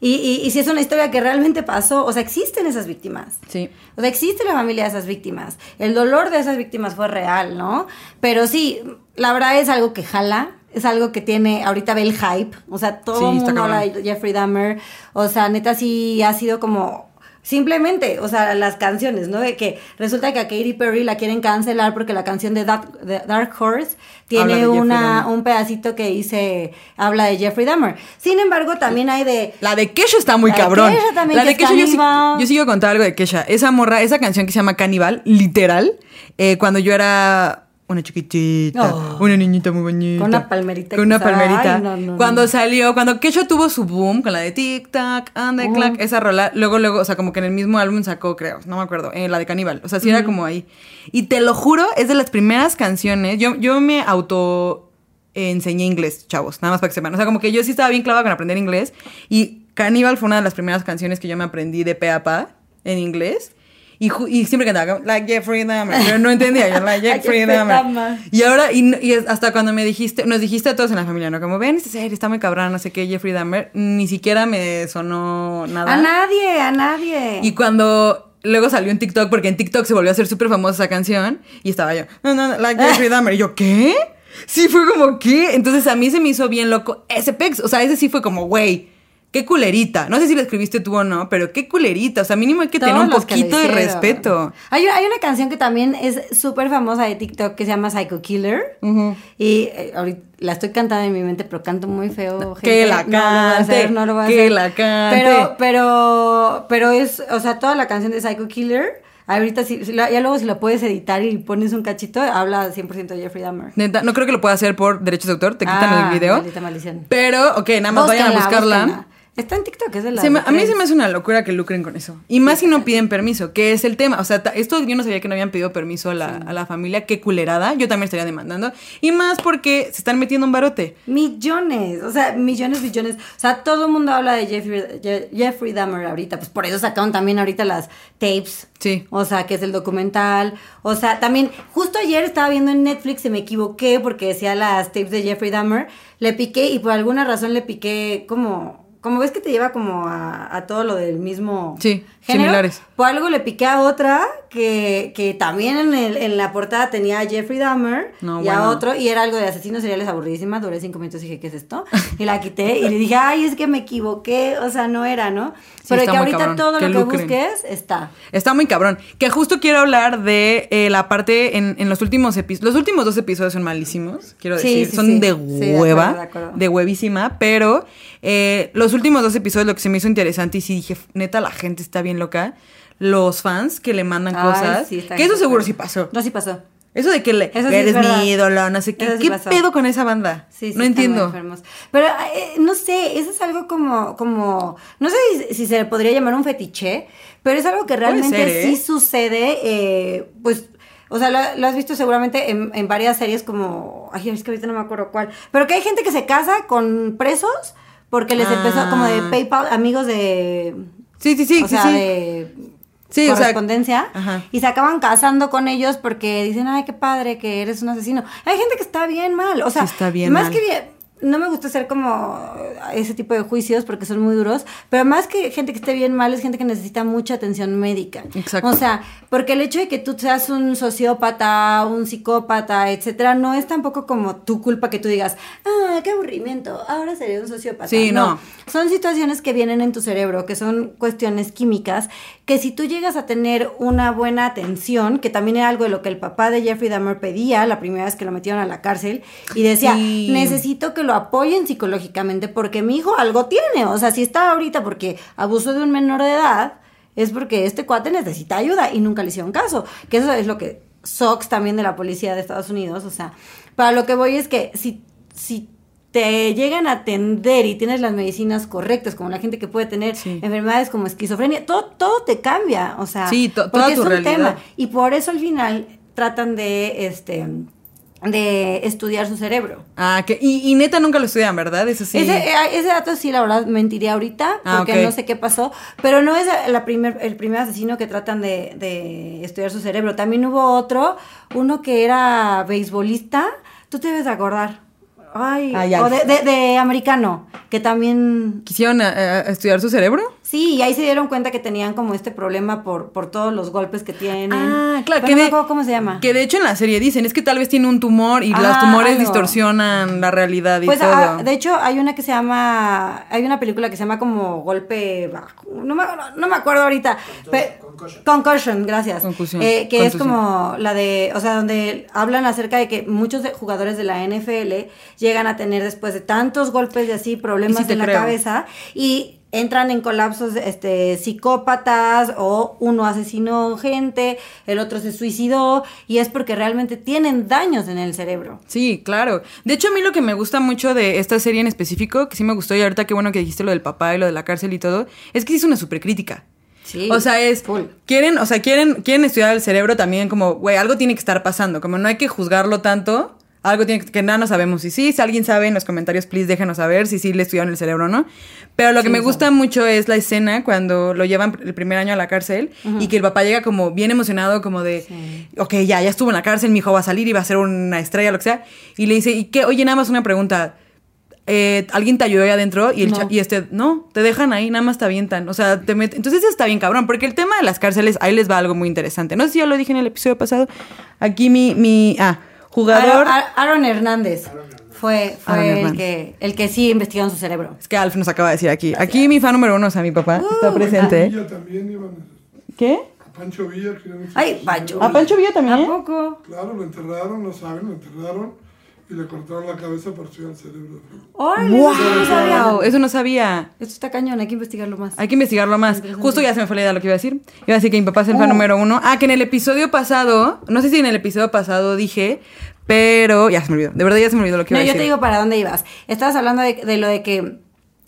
Y, y, y si es una historia que realmente pasó, o sea, existen esas víctimas. Sí. O sea, existe la familia de esas víctimas. El dolor de esas víctimas fue real, ¿no? Pero sí, la verdad es algo que jala. Es algo que tiene, ahorita ve el hype. O sea, todo el mundo habla de Jeffrey Dahmer. O sea, neta sí ha sido como... Simplemente, o sea, las canciones, ¿no? De que resulta que a Katy Perry la quieren cancelar porque la canción de Dark, de Dark Horse tiene de una, Dahmer. un pedacito que dice, habla de Jeffrey Dahmer. Sin embargo, también hay de... La de Kesha está muy La de cabrón. Kesha también, la que de es Kesha, yo sigo contando algo de Kesha. Esa morra, esa canción que se llama Cannibal, literal, eh, cuando yo era una chiquitita, Oh. una niñita muy bonita. Con una palmerita Con una palmerita. Ay, no, no, cuando no. salió, cuando Kesha tuvo su boom con la de Tic Tac and the. Clack, esa rola, luego, luego, o sea, como que en el mismo álbum sacó, creo, no me acuerdo, eh, la de Cannibal. O sea, sí era como ahí. Y te lo juro, es de las primeras canciones. Yo, yo me auto enseñé inglés, chavos, nada más para que sepan. O sea, como que yo sí estaba bien clavada con aprender inglés. Y Cannibal fue una de las primeras canciones que yo me aprendí de pe a pa en inglés. Y, siempre cantaba como, like Jeffrey Dahmer, pero no entendía, yo like Jeffrey <laughs> Dahmer. Y ahora, y, hasta cuando me dijiste, nos dijiste a todos en la familia, ¿no? Como, ven, esta serie está muy cabrón, no sé qué, Jeffrey Dahmer, ni siquiera me sonó nada. A nadie, a nadie. Y cuando luego salió en TikTok, porque en TikTok se volvió a hacer súper famosa esa canción, y estaba yo, no, no, no, like Jeffrey Dahmer. Y yo, ¿qué? Sí, fue como, ¿qué? Entonces a mí se me hizo bien loco ese pex. O sea, ese sí fue como, güey, qué culerita. No sé si lo escribiste tú o no, pero qué culerita. O sea, mínimo hay que Todos tener un poquito de respeto. Hay, hay una canción que también es súper famosa de TikTok que se llama Psycho Killer. Y eh, ahorita la estoy cantando en mi mente, pero canto muy feo. Que la No lo voy a cante, hacer, no lo voy a que hacer. la cante. Pero, pero, pero es, o sea, toda la canción de Psycho Killer. Ahorita, si, ya luego si lo puedes editar y pones un cachito, habla 100% de Jeffrey Dahmer. Neta, no creo que lo pueda hacer por derechos de autor, te quitan Ah, el video. maldita maldición. Pero, ok, nada más vayan a buscarla. búsquenla. Está en TikTok, es de la me- a mí se me hace una locura que lucren con eso. Y más si no piden permiso, que es el tema. O sea, esto yo no sabía que no habían pedido permiso a la, a la familia. Qué culerada. Yo también estaría demandando. Y más porque se están metiendo un barote. Millones, o sea, millones, millones. O sea, todo el mundo habla de Jeffrey, Je- Jeffrey Dahmer ahorita. Pues por eso sacaron también ahorita las tapes. Sí. O sea, que es el documental. O sea, también, justo ayer estaba viendo en Netflix y me equivoqué porque decía las tapes de Jeffrey Dahmer. Le piqué y por alguna razón le piqué como. Como ves que te lleva como a, a todo lo del mismo Sí, género. similares. Por algo le piqué a otra que, que también en, el- en la portada tenía a Jeffrey Dahmer No, y a otro y era algo de asesinos seriales aburridísima. Duré cinco minutos y dije, ¿qué es esto? <laughs> Y la quité y le dije, ay, es que me equivoqué. O sea, no era, ¿no? Pero está que ahorita cabrón, todo que lo que busques está. Está muy cabrón. Que justo quiero hablar de eh, la parte en, en los últimos episodios. Los últimos dos episodios son malísimos, quiero Sí, decir. sí, son sí. de Sí, de hueva. acuerdo, de acuerdo. de huevísima. Pero eh, los últimos dos episodios lo que se me hizo interesante y sí dije, neta, la gente está bien loca. Los fans que le mandan Ay, cosas. sí, que eso seguro sí pasó. No, sí pasó. Eso de que le, sí eres mi ídolo, no sé qué. Sí ¿Qué pasó. pedo con esa banda? Sí, sí, no entiendo. Pero eh, no sé, eso es algo como, como, no sé si, si se le podría llamar un fetiche, pero es algo que realmente ser, ¿eh? sí sucede, eh, pues, o sea, lo, lo has visto seguramente en, en varias series como, ay, es que ahorita no me acuerdo cuál, pero que hay gente que se casa con presos porque les Ah. empezó como de PayPal, amigos de... Sí, sí, sí, o sí, sea, sí. de Sí, o sea, correspondencia ajá. y se acaban casando con ellos porque dicen, ay, qué padre que eres un asesino. Hay gente que está bien mal, o sea, Sí, está bien más mal. que bien, no me gusta hacer como ese tipo de juicios porque son muy duros, pero más que gente que esté bien mal es gente que necesita mucha atención médica. Exacto. O sea, porque el hecho de que tú seas un sociópata, un psicópata, etcétera, no es tampoco como tu culpa que tú digas, bueno, qué aburrimiento, ahora sería un sociópata. Sí, no. Son situaciones que vienen en tu cerebro, que son cuestiones químicas, que si tú llegas a tener una buena atención, que también era algo de lo que el papá de Jeffrey Dahmer pedía la primera vez que lo metieron a la cárcel, y decía, Sí. necesito que lo apoyen psicológicamente porque mi hijo algo tiene, o sea, si está ahorita porque abusó de un menor de edad, es porque este cuate necesita ayuda y nunca le hicieron caso, que eso es lo que SOX también de la policía de Estados Unidos, o sea, para lo que voy es que si, si te llegan a atender y tienes las medicinas correctas, como la gente que puede tener Sí. enfermedades como esquizofrenia, todo, todo te cambia, o sea, Sí, to- porque toda es tu un realidad. tema. Y por eso al final tratan de, este, de estudiar su cerebro. Ah, que, y, y neta nunca lo estudian, ¿verdad? Eso sí. Ese, eh, ese dato sí, la verdad, mentiría ahorita, Ah, porque no sé qué pasó, pero no es la primer, el primer asesino que tratan de, de estudiar su cerebro. También hubo otro, uno que era beisbolista, tú te debes de acordar. Ay, Ah, o de, de- de americano, que también... ¿Quisieron eh, eh, estudiar su cerebro? Sí, y ahí se dieron cuenta que tenían como este problema por, por todos los golpes que tienen. Ah, claro. Pero que no me de- acuerdo cómo se llama. Que de hecho en la serie dicen, es que tal vez tiene un tumor y los Ah, tumores algo. distorsionan la realidad y Pues todo. ah, de hecho hay una que se llama, hay una película que se llama como golpe bajo, no me, no, no me acuerdo ahorita. Pe- Concussion, gracias. Concusión, Eh, que es como la de, o sea, donde hablan acerca de que muchos de- jugadores de la NFL llegan a tener después de tantos golpes y así problemas sí en la creo. cabeza y entran en colapsos este psicópatas o uno asesinó gente, el otro se suicidó y es porque realmente tienen daños en el cerebro. Sí, claro. De hecho, a mí lo que me gusta mucho de esta serie en específico, que sí me gustó y ahorita qué bueno que dijiste lo del papá y lo de la cárcel y todo, es que es una supercrítica. Sí. O sea, es Full. quieren, o sea, quieren quieren estudiar el cerebro también como, güey, algo tiene que estar pasando, como no hay que juzgarlo tanto. Algo tiene que, que nada no sabemos. Y sí, si alguien sabe en los comentarios, please déjenos saber si sí le estudiaron el cerebro o no. Pero lo que Sí, me gusta mucho es la escena cuando lo llevan el primer año a la cárcel y que el papá llega como bien emocionado, como de, Sí. ok, ya, ya estuvo en la cárcel, mi hijo va a salir y va a ser una estrella, lo que sea. Y le dice, ¿y qué? Oye, nada más una pregunta. eh, ¿Alguien te ayudó ahí adentro? Y, el No. y este, no, te dejan ahí, nada más te avientan. O sea, te meten. Entonces está bien cabrón, porque el tema de las cárceles, ahí les va algo muy interesante. No sé si ya lo dije en el episodio pasado. Aquí mi, mi, ah, jugador. Aaron, Aaron Hernández fue, fue Aaron el, Hernández. que, el que sí investigó en su cerebro. Es que Alf nos acaba de decir aquí. Aquí mi fan número uno, o sea, mi papá, Uh, está presente. Villa también iban a... ¿Qué? A Pancho Villa Ay, Pancho. ¿A Pancho Villa también? ¿A poco? Claro, lo enterraron, no saben, lo enterraron y le cortaron la cabeza para estudiar el cerebro. Eso no sabía. ¡Wow! Eso no sabía. Esto está cañón, hay que investigarlo más. Hay que investigarlo más. Justo ya se me fue la idea de lo que iba a decir. Iba a decir que mi papá es el fan Oh. número uno. Ah, que en el episodio pasado, no sé si en el episodio pasado dije, pero ya se me olvidó. De verdad ya se me olvidó lo que No, iba a yo decir. te digo para dónde ibas. Estabas hablando de, de lo de que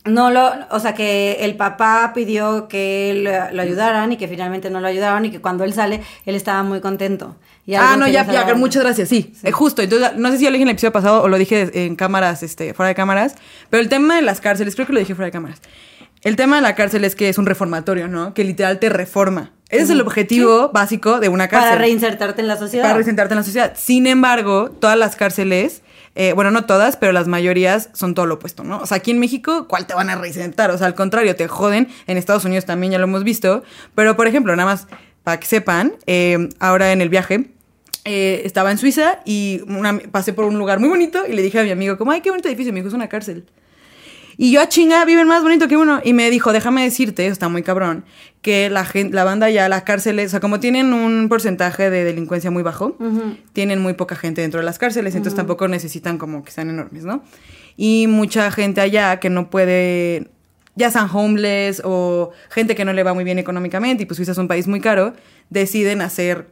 no lo, o sea, que el papá pidió que lo, lo ayudaran y que finalmente no lo ayudaron y que cuando él sale, él estaba muy contento. Y Ah, no, ya, ya, muchas gracias, sí, Eh, justo. Entonces, no sé si lo dije en el episodio pasado o lo dije en cámaras, este, fuera de cámaras, pero el tema de las cárceles, creo que lo dije fuera de cámaras. El tema de la cárcel es que es un reformatorio, ¿no? Que literal te reforma. Ese es el objetivo básico de una cárcel. Para reinsertarte en la sociedad. Para resentarte en la sociedad. Sin embargo, todas las cárceles, eh, bueno, no todas, pero las mayorías son todo lo opuesto, ¿no? O sea, aquí en México, ¿cuál te van a reisentar? O sea, al contrario, te joden. En Estados Unidos también ya lo hemos visto. Pero, por ejemplo, nada más para que sepan, eh, ahora en el viaje, eh, estaba en Suiza y una- pasé por un lugar muy bonito y le dije a mi amigo, como, ay, qué bonito edificio. Me dijo, es una cárcel. Y yo, a chinga, viven más bonito que uno. Y me dijo, déjame decirte, está muy cabrón, que la, gente, la banda ya, las cárceles, o sea, como tienen un porcentaje de delincuencia muy bajo, tienen muy poca gente dentro de las cárceles, entonces tampoco necesitan como que sean enormes, ¿no? Y mucha gente allá que no puede, ya sean homeless o gente que no le va muy bien económicamente, y pues Suiza es un país muy caro, deciden hacer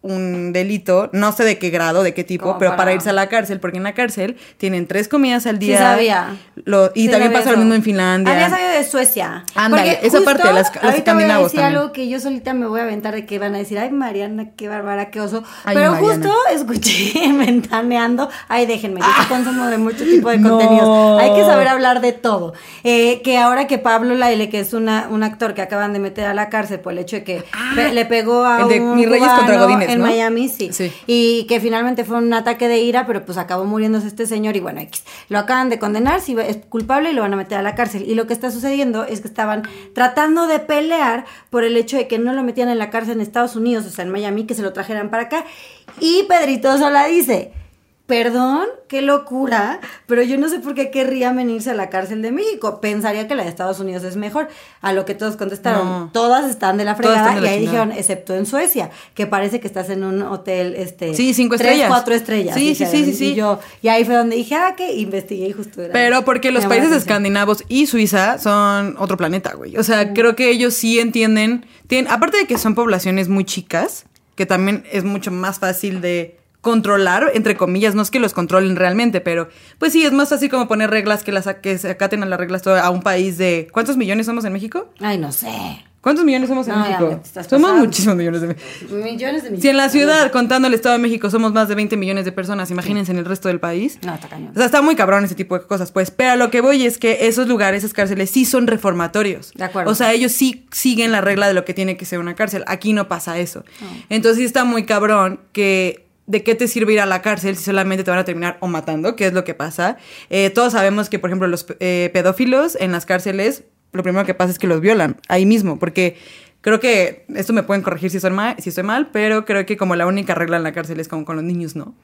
un delito, no sé de qué grado, de qué tipo, pero para... para- irse a la cárcel, porque en la cárcel tienen tres comidas al Sí día. sabía. Lo- y Sí también pasa lo mismo en Finlandia. Había sabido de Suecia. Ándale, esa parte, las- los ahorita voy a escandinavos decir también. algo que yo solita me voy a aventar de que van a decir, ay Mariana, qué bárbara, qué oso. Ay, Pero Mariana. justo escuché <laughs> ventaneando, ay déjenme, yo sí consumo de mucho tipo de No. contenidos. Hay que saber hablar de todo. Eh, que ahora que Pablo Laile, que es una, un actor que acaban de meter a la cárcel por el hecho de que pe- le pegó a Ah, el de un Mis Reyes contra cubano En ¿no? Miami, sí. Sí. Y que finalmente fue un ataque de ira, pero pues acabó muriéndose este señor y bueno, X. Lo acaban de condenar, si es culpable y lo van a meter a la cárcel. Y lo que está sucediendo es que estaban tratando de pelear por el hecho de que no lo metían en la cárcel en Estados Unidos, o sea, en Miami, que se lo trajeran para acá. Y Pedrito Sola dice, Perdón, qué locura, pero yo no sé por qué querría venirse a la cárcel de México. Pensaría que la de Estados Unidos es mejor. A lo que todos contestaron, No. todas están de la fregada están de la y ahí dijeron, excepto en Suecia, que parece que estás en un hotel, este, Sí, cinco tres, estrellas. cuatro estrellas. Sí, sí, sí, sí, sí. Y yo, y ahí fue donde dije, ah, que investigué y justo era. Pero porque los países escandinavos y Suiza son otro planeta, güey. O Mm. sea, creo que ellos sí entienden. Tienen, aparte de que son poblaciones muy chicas, que también es mucho más fácil de controlar, entre comillas, no es que los controlen realmente, pero pues sí, es más fácil como poner reglas que, las, que se acaten a las reglas todo- a un país de... ¿Cuántos millones somos en México? Ay, no sé. ¿Cuántos millones somos en No, México? Somos pasando. muchísimos millones de Millones de millones. Si en la ciudad, contando el Estado de México, somos más de 20 millones de personas, imagínense en el resto del país. No, está cañón. O sea, está muy cabrón ese tipo de cosas, pues. Pero a lo que voy es que esos lugares, esas cárceles, sí son reformatorios. De acuerdo. O sea, ellos sí siguen la regla de lo que tiene que ser una cárcel. Aquí no pasa eso. Ah. Entonces sí está muy cabrón que... ¿De qué te sirve ir a la cárcel si solamente te van a terminar o matando? Que es lo que pasa. Eh, todos sabemos que, por ejemplo, los eh, pedófilos en las cárceles, lo primero que pasa es que los violan ahí mismo. Porque creo que esto me pueden corregir si, son mal, si estoy mal, pero creo que como la única regla en la cárcel es como con los niños, ¿no?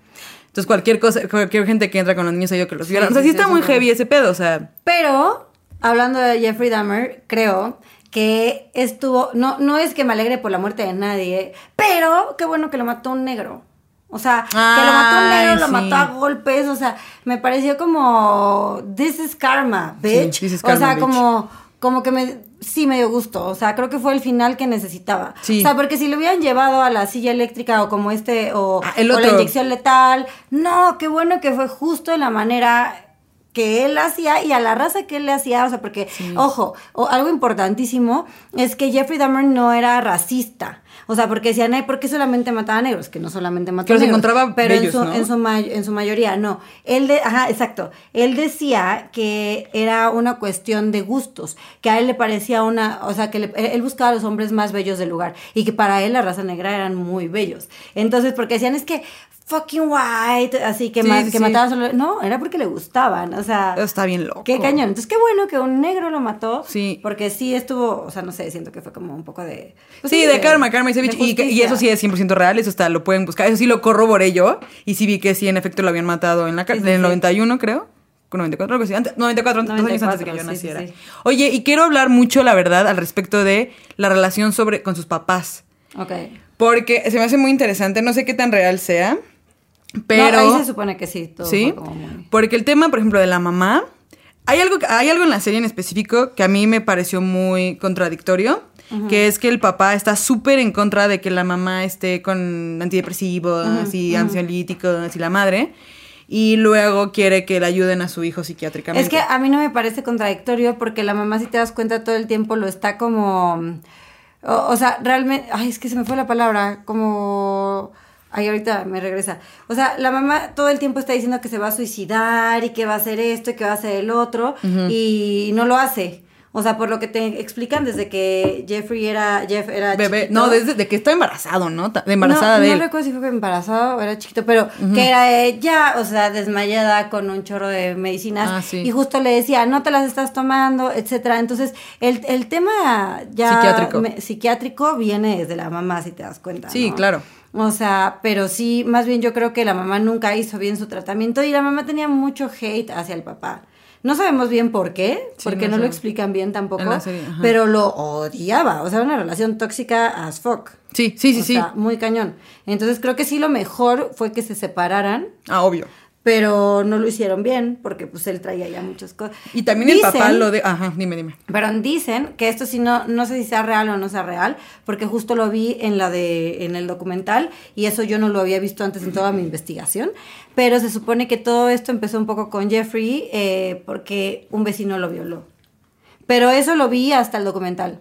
Entonces cualquier cosa, cualquier gente que entra con los niños hay que los violan. Sí, o sea, sí, sí, está muy heavy ese pedo, o sea... Pero, hablando de Jeffrey Dahmer, creo que estuvo, no, no es que me alegre por la muerte de nadie, pero qué bueno que lo mató un negro. O sea, que lo mató un negro, lo sí. mató a golpes, o sea, me pareció como, this is karma, bitch. is o sea, bitch. como, como que me, sí me dio gusto, o sea, creo que fue el final que necesitaba. Sí. O sea, porque si lo hubieran llevado a la silla eléctrica o como este, o, Ah, el o la inyección letal, no, qué bueno que fue justo de la manera que él hacía y a la raza que él le hacía, o sea, porque, ojo, o- algo importantísimo es que Jeffrey Dahmer no era racista. O sea, porque decían, ay, ¿por qué solamente mataba a negros? Que no solamente mataba Que los negros. encontraba pero bellos, en, su, ¿no? en, su may- en su mayoría, no. Él, de, ajá, exacto. Él decía que era una cuestión de gustos, que a él le parecía una, o sea, que le- él buscaba a los hombres más bellos del lugar y que para él la raza negra eran muy bellos. Entonces, porque decían, es que fucking white, así que, Sí, ma- que sí. mataban solo... No, era porque le gustaban, o sea... Eso está bien loco. Qué cañón. Entonces, qué bueno que un negro lo mató. Sí. Porque sí estuvo, o sea, no sé, siento que fue como un poco de... pues sí, de karma, karma y. Y, eso sí es 100% real, eso está, lo pueden buscar. Eso sí lo corroboré yo. Y sí vi que sí, en efecto, lo habían matado en la en el sí. 91, creo. Con 94, algo así. Antes, 94, dos años antes de que yo 94, sí, sí, naciera. Oye, y quiero hablar mucho, la verdad, al respecto de la relación sobre, con sus papás. Ok. Porque se me hace muy interesante, no sé qué tan real sea, pero... No, ahí se supone que sí, todo Sí, como muy- porque el tema, por ejemplo, de la mamá, hay algo, hay algo en la serie en específico que a mí me pareció muy contradictorio, que es que el papá está súper en contra de que la mamá esté con antidepresivos y ansiolíticos y la madre, y luego quiere que le ayuden a su hijo psiquiátricamente. Es que a mí no me parece contradictorio porque la mamá, si te das cuenta, todo el tiempo lo está como... O, o sea, realmente... Ay, es que se me fue la palabra. Como... Ay, ahorita me regresa. O sea, la mamá todo el tiempo está diciendo que se va a suicidar y que va a hacer esto y que va a hacer el otro y no lo hace. O sea, por lo que te explican desde que Jeffrey era... Jeff era Bebé, chiquito. no, desde de que está embarazado, ¿no? De embarazada no, de no él. recuerdo si fue embarazado o era chiquito, pero que era ya, o sea, desmayada con un chorro de medicinas. Ah, sí. Y justo le decía, no te las estás tomando, etcétera. Entonces, el, el tema ya Psiquiátrico. me- psiquiátrico viene desde la mamá, si te das cuenta. Sí, ¿no? claro. O sea, pero sí, más bien yo creo que la mamá nunca hizo bien su tratamiento y la mamá tenía mucho hate hacia el papá. No sabemos bien por qué, Sí, porque no no, lo explican bien tampoco, serie, pero lo odiaba, o sea, una relación tóxica as fuck. Sí, sí, sí, O sí. sea, muy cañón. Entonces creo que sí lo mejor fue que se separaran, Ah, obvio. Pero no lo hicieron bien porque pues él traía ya muchas cosas. Y también el papá lo de... Ajá, dime, dime. Pero dicen que esto sí no, no sé si sea real o no sea real, porque justo lo vi en la de, en el documental, y eso yo no lo había visto antes en toda mi investigación. Pero se supone que todo esto empezó un poco con Jeffrey, eh, porque un vecino lo violó. Pero eso lo vi hasta el documental.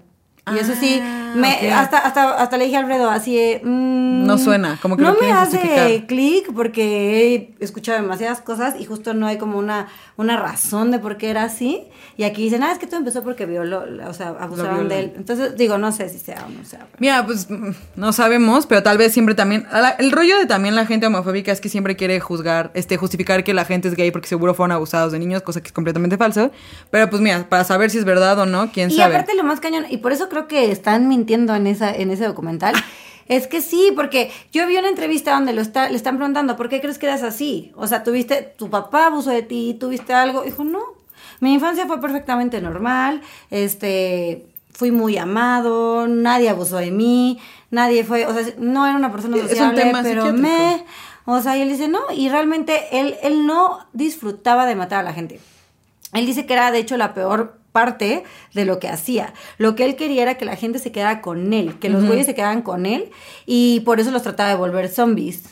Y eso sí, Ah, me, ok. hasta, hasta, hasta le dije a Alfredo así de, mm, No suena, como que no lo me hace clic porque he escuchado demasiadas cosas y justo no hay como una, una razón de por qué era así. Y aquí dicen, ah, es que todo empezó porque violó, o sea, abusaron de él. Entonces, digo, no sé si sea o no sea. pero- Mira, pues mm, no sabemos, pero tal vez siempre también. la- el rollo de también la gente homofóbica es que siempre quiere juzgar, este, justificar que la gente es gay porque seguro fueron abusados de niños, cosa que es completamente falso. Pero pues mira, para saber si es verdad o no, quién Y sabe. aparte lo más cañón, y por eso creo que están mintiendo en esa en ese documental, <laughs> Es que sí, porque yo vi una entrevista donde lo está, le están preguntando, ¿por qué crees que eras así? O sea, tuviste, tu papá abusó de ti, tuviste algo. Dijo, no, mi infancia fue perfectamente normal, este, fui muy amado, nadie abusó de mí, nadie fue, o sea, no era una persona sociable, pero me, o sea, y él dice, no, y realmente él, él no disfrutaba de matar a la gente. Él dice que era de hecho la peor parte de lo que hacía. Lo que él quería era que la gente se quedara con él, que los güeyes se quedaran con él y por eso los trataba de volver zombies.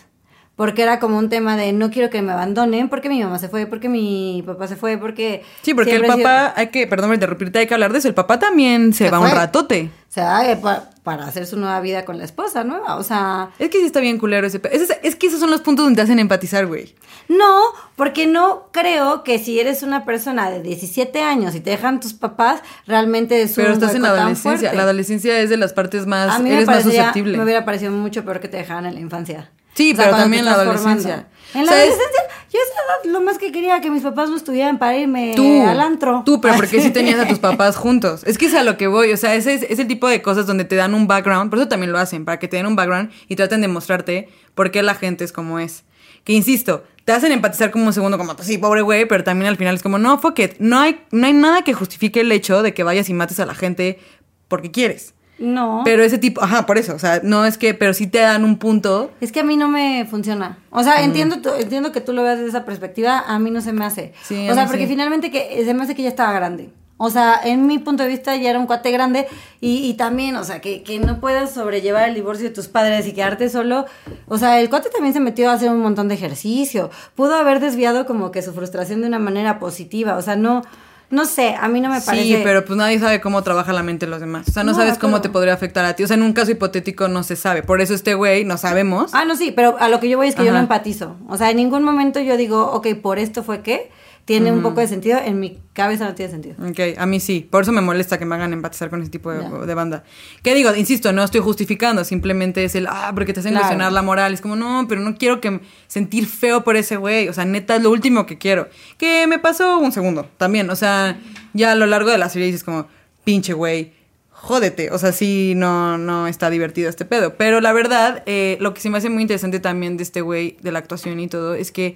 Porque era como un tema de no quiero que me abandonen porque mi mamá se fue, porque mi papá se fue, porque... Sí, porque el sido- papá, hay que, perdón por interrumpirte, hay que hablar de eso. El papá también se, Se va un fue. ratote. O sea, eh, pa- para hacer su nueva vida con la esposa nueva. O sea, Es que sí está bien culero ese. Es, es- que esos son los puntos donde te hacen empatizar, güey. no, porque no creo que si eres una persona de 17 años y te dejan tus papás, realmente es Pero un estás en la adolescencia. La adolescencia es de las partes más. A mí me, eres más susceptible. me hubiera parecido mucho peor que te dejaran en la infancia. Sí, O sea, pero también la adolescencia. En la O sea, adolescencia, yo a esa edad lo más que quería que mis papás no estuvieran para irme Tú, al antro. tú, pero porque sí <laughs> tenías a tus papás juntos. Es que es a lo que voy, o sea, ese es, es el tipo de cosas donde te dan un background, por eso también lo hacen, para que te den un background y traten de mostrarte por qué la gente es como es. Que insisto, te hacen empatizar como un segundo, como, sí, pobre güey, pero también al final es como, no, fuck it, no hay, no hay nada que justifique el hecho de que vayas y mates a la gente porque quieres. No. Pero ese tipo, ajá, por eso, o sea, no es que, pero sí te dan un punto. Es que a mí no me funciona. O sea, entiendo, tu- entiendo que tú lo veas desde esa perspectiva, a mí no se me hace. Sí, o sea, porque sí. finalmente que se me hace que ya estaba grande. O sea, en mi punto de vista ya era un cuate grande y, y también, o sea, que, que no puedas sobrellevar el divorcio de tus padres y quedarte solo. O sea, el cuate también se metió a hacer un montón de ejercicio. Pudo haber desviado como que su frustración de una manera positiva. O sea, no, no sé, a mí no me parece. Sí, pero pues nadie sabe cómo trabaja la mente de los demás. O sea, no, No, sabes cómo claro. te podría afectar a ti. O sea, en un caso hipotético no se sabe. Por eso este güey, no sabemos. Ah, no, sí, pero a lo que yo voy es que yo no empatizo. O sea, en ningún momento yo digo, ok, por esto fue que tiene un poco de sentido. En mi cabeza no tiene sentido. Ok, a mí sí. Por eso me molesta que me hagan empatizar con ese tipo de, de banda. ¿Qué digo? Insisto, no estoy justificando. Simplemente es el, ah, porque te hacen Claro. cuestionar la moral. Es como, no, pero no quiero que sentir feo por ese güey. O sea, neta, es lo último que quiero. Que me pasó un segundo también. O sea, ya a lo largo de la serie dices como, pinche güey. Jódete, o sea, sí, no, no está divertido este pedo. Pero la verdad, eh, lo que se me hace muy interesante también de este güey, de la actuación y todo, es que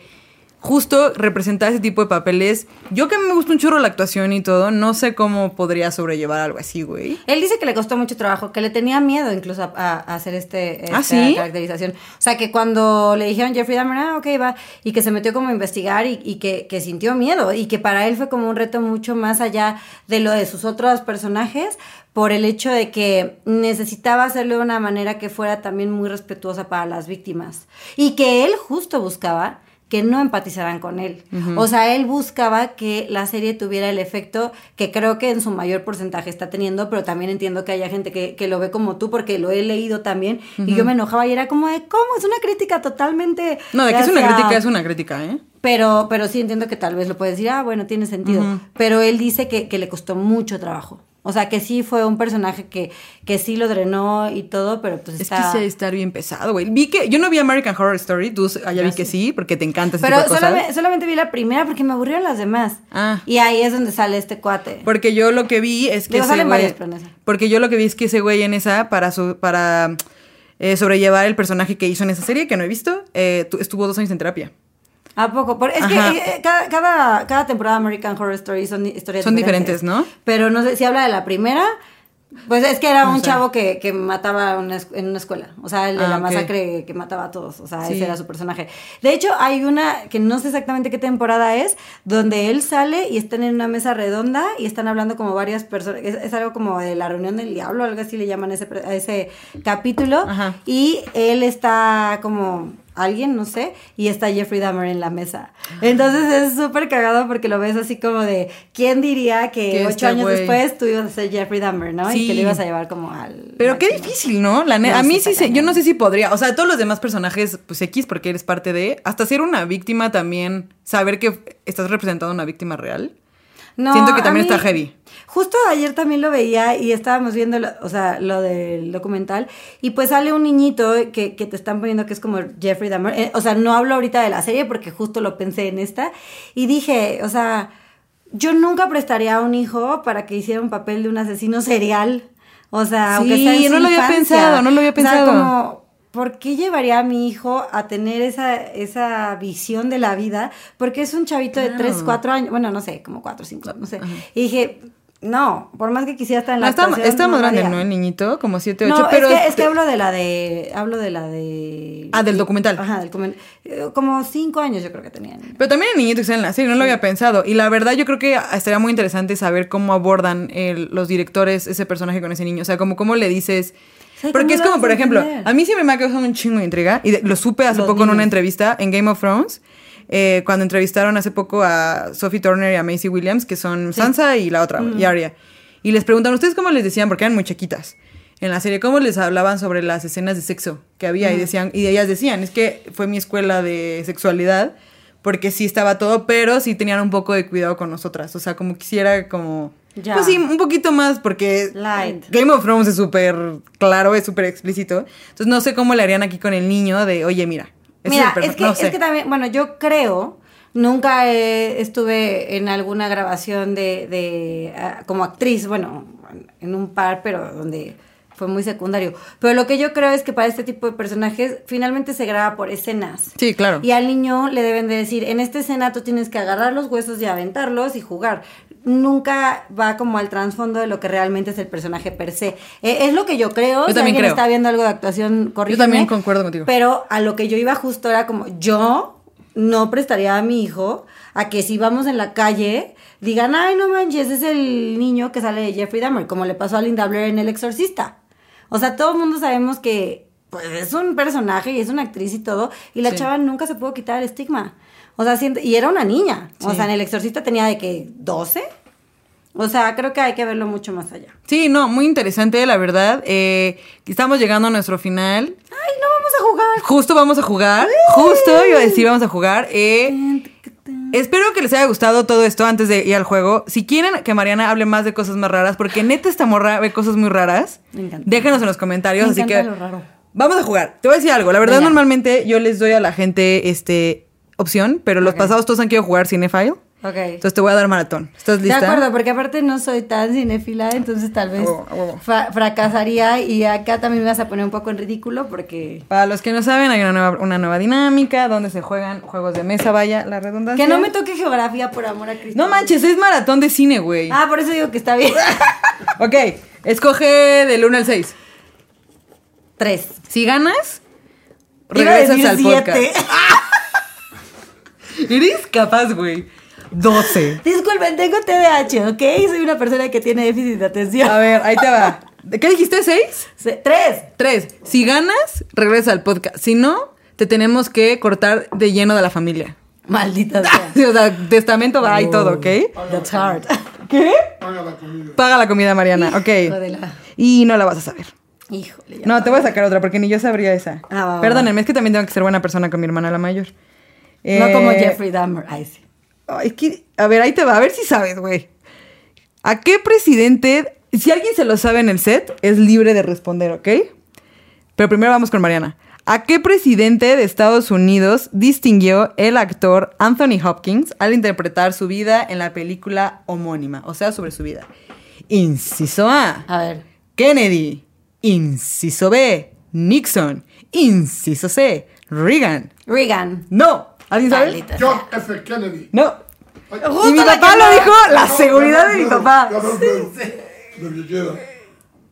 justo representar ese tipo de papeles. Yo que me gusta un churro la actuación y todo, no sé cómo podría sobrellevar algo así, güey. Él dice que le costó mucho trabajo, que le tenía miedo incluso a, a- a hacer este, esta ¿Ah, sí? caracterización. O sea, que cuando le dijeron Jeffrey Dahmer, ah, ok, va, y que se metió como a investigar y, y que, que sintió miedo y que para él fue como un reto mucho más allá de lo de sus otros personajes por el hecho de que necesitaba hacerlo de una manera que fuera también muy respetuosa para las víctimas y que él justo buscaba que no empatizaran con él. O sea, él buscaba que la serie tuviera el efecto que creo que en su mayor porcentaje está teniendo, pero también entiendo que haya gente que, que lo ve como tú, porque lo he leído también, y yo me enojaba y era como de, ¿cómo? Es una crítica totalmente... No, de que es una crítica, es una crítica, ¿eh? Pero, pero sí entiendo que tal vez lo puedes decir, ah, bueno, tiene sentido. Pero él dice que, que le costó mucho trabajo. O sea, que sí fue un personaje que, que sí lo drenó y todo, pero pues Es está... que sí estar bien pesado, güey. Vi que, yo no vi American Horror Story, tú allá vi que sí. porque te encanta ese Pero tipo de cosas. solamente, solamente vi la primera porque me aburrieron las demás. Ah. Y ahí es donde sale este cuate. Porque yo lo que vi es que Digo, ese güey, porque yo lo que vi es que ese güey en esa para su para eh, sobrellevar el personaje que hizo en esa serie que no he visto, eh, tu- estuvo dos años en terapia. ¿A poco? Por- es Ajá. que eh, cada, cada, cada temporada de American Horror Story son historias Son diferentes, ¿no? Pero no sé, si habla de la primera, pues es que era un chavo que, que mataba una en una escuela. O sea, el de Ah, la masacre que mataba a todos. O sea, Sí. ese era su personaje. De hecho, hay una que no sé exactamente qué temporada es, donde él sale y están en una mesa redonda y están hablando como varias personas. Es, es algo como de la reunión del diablo, algo así le llaman a ese, a ese capítulo. Ajá. Y él está como alguien, no sé, y está Jeffrey Dahmer en la mesa. Entonces es súper cagado porque lo ves así como de, ¿quién diría que ocho este años después tú ibas a ser Jeffrey Dahmer, ¿no? Y que le ibas a llevar como al... Pero qué difícil, ¿no? La No, a mí sí, se- yo no sé si podría, o sea, todos los demás personajes, pues X, porque eres parte de, hasta ser una víctima también, saber que estás representando a una víctima real. No, Siento que también mí- está heavy. Justo ayer también lo veía y estábamos viendo, lo- o sea, lo del documental y pues sale un niñito que, que te están poniendo que es como Jeffrey Dahmer. Eh, o sea, no hablo ahorita de la serie porque justo lo pensé en esta y dije, o sea, yo nunca prestaría a un hijo para que hiciera un papel de un asesino serial. O sea, Sí, aunque sea en su no lo había pensado, no lo había O sea, pensado. como, ¿por qué llevaría a mi hijo a tener esa, esa visión de la vida? Porque es un chavito de Claro. 3, 4 años, bueno, no sé, como 4, 5, no sé. Y dije, no, por más que quisiera estar en la No, está, actuación, está más grande. ¿no? El niñito, como 7, 8, No, pero... es, que, es que hablo de la de. Hablo de la de. Ah, del documental. Ajá, del documental. Eh, Como cinco años yo creo que tenían. Pero también el niñito que sale en la serie, no lo había pensado. Y la verdad, yo creo que estaría muy interesante saber cómo abordan el- los directores ese personaje con ese niño. O sea, como cómo le dices. Porque ¿cómo es como, por ejemplo, entender? a mí siempre me ha causado un chingo de intriga. Y de- lo supe hace Los poco en una entrevista en Game of Thrones. eh, cuando entrevistaron hace poco a Sophie Turner y a Macy Williams, que son Sansa y la otra, y Arya. Y les preguntan, ¿ustedes cómo les decían? Porque eran muy chiquitas. En la serie, ¿cómo les hablaban sobre las escenas de sexo que había? Y decían, y ellas decían, es que fue mi escuela de sexualidad, porque sí estaba todo, pero sí tenían un poco de cuidado con nosotras. O sea, como quisiera como. Ya. Pues sí, un poquito más, porque Light. Game of Thrones es súper claro, es súper explícito. Entonces no sé cómo le harían aquí con el niño de, oye, mira. Mira, es que, no es sé. que también, bueno, yo creo, nunca eh, estuve en alguna grabación de, de ah, como actriz, bueno, en un par, pero donde fue muy secundario. Pero lo que yo creo es que para este tipo de personajes finalmente se graba por escenas. Sí, claro. Y al niño le deben de decir, en esta escena tú tienes que agarrar los huesos y aventarlos y jugar. Nunca va como al trasfondo de lo que realmente es el personaje per se. Eh, es lo que yo creo. Yo si también alguien creo. está viendo algo de actuación, corrígeme. también concuerdo contigo. Pero a lo que yo iba justo era como, yo no prestaría a mi hijo a que si vamos en la calle digan, ay, no manches, es el niño que sale de Jeffrey Dahmer, como le pasó a Linda Blair en El Exorcista. O sea, todo el mundo sabemos que pues, es un personaje y es una actriz y todo, y la Sí. chava nunca se pudo quitar el estigma. O sea, y era una niña. O sea, en El Exorcista tenía de que 12. O sea, creo que hay que verlo mucho más allá. Sí, no, muy interesante, la verdad. Eh, estamos llegando a nuestro final. Ay, no vamos a jugar. Justo vamos a jugar. Justo iba a decir, vamos a jugar. Eh, espero que les haya gustado todo esto antes de ir al juego. Si quieren que Mariana hable más de cosas más raras, porque neta esta morra ve cosas muy raras, Me encanta. déjenos en los comentarios. Me así que lo raro. vamos a jugar. Te voy a decir algo. La verdad, Venga. normalmente yo les doy a la gente este opción, pero los pasados todos han querido jugar Cinefile. Ok. Entonces te voy a dar maratón. ¿Estás De lista? acuerdo, porque aparte no soy tan cinéfila, entonces tal vez A huevo, a huevo. fra- fracasaría y acá también me vas a poner un poco en ridículo porque... Para los que no saben, hay una nueva, una nueva dinámica donde se juegan juegos de mesa, vaya la redundancia. Que no me toque geografía por amor a Cristo. No manches, es maratón de cine, güey. Ah, por eso digo que está bien. <laughs> Ok, escoge del 1 al 6. Tres. Si ganas, regresas al siete. podcast. <laughs> Eres capaz, güey. 12. Disculpen, tengo TDAH, ¿ok? Soy una persona que tiene déficit de atención. A ver, ahí te va. ¿De <laughs> ¿Qué dijiste? ¿6? Se- Tres. 3. Si ganas, regresa al podcast. Si no, te tenemos que cortar de lleno de la familia. Maldita <laughs> sea. Sí, o sea, testamento va y todo, ¿ok? That's hard. <laughs> ¿Qué? Paga la comida. Paga la comida, Mariana, ok. Hijo de la- Y no la vas a saber. Híjole. No, te voy a sacar otra porque ni yo sabría esa. Ah, va, va, Perdónenme, es que también tengo que ser buena persona con mi hermana la mayor. No como Eh, Jeffrey Dahmer. Ay, sí. es que, a ver, ahí te va, a ver si sabes, güey. ¿A qué presidente, si alguien se lo sabe en el set, es libre de responder, ¿ok? Pero primero vamos con Mariana. ¿A qué presidente de Estados Unidos distinguió el actor Anthony Hopkins al interpretar su vida en la película homónima? O sea, sobre su vida. Inciso A. A ver. Kennedy. Inciso B. Nixon. Inciso C. Reagan. Reagan. No. ¿Alguien sabe? John. F. Kennedy. No. Y mi la papá lo dijo, la seguridad de mi papá.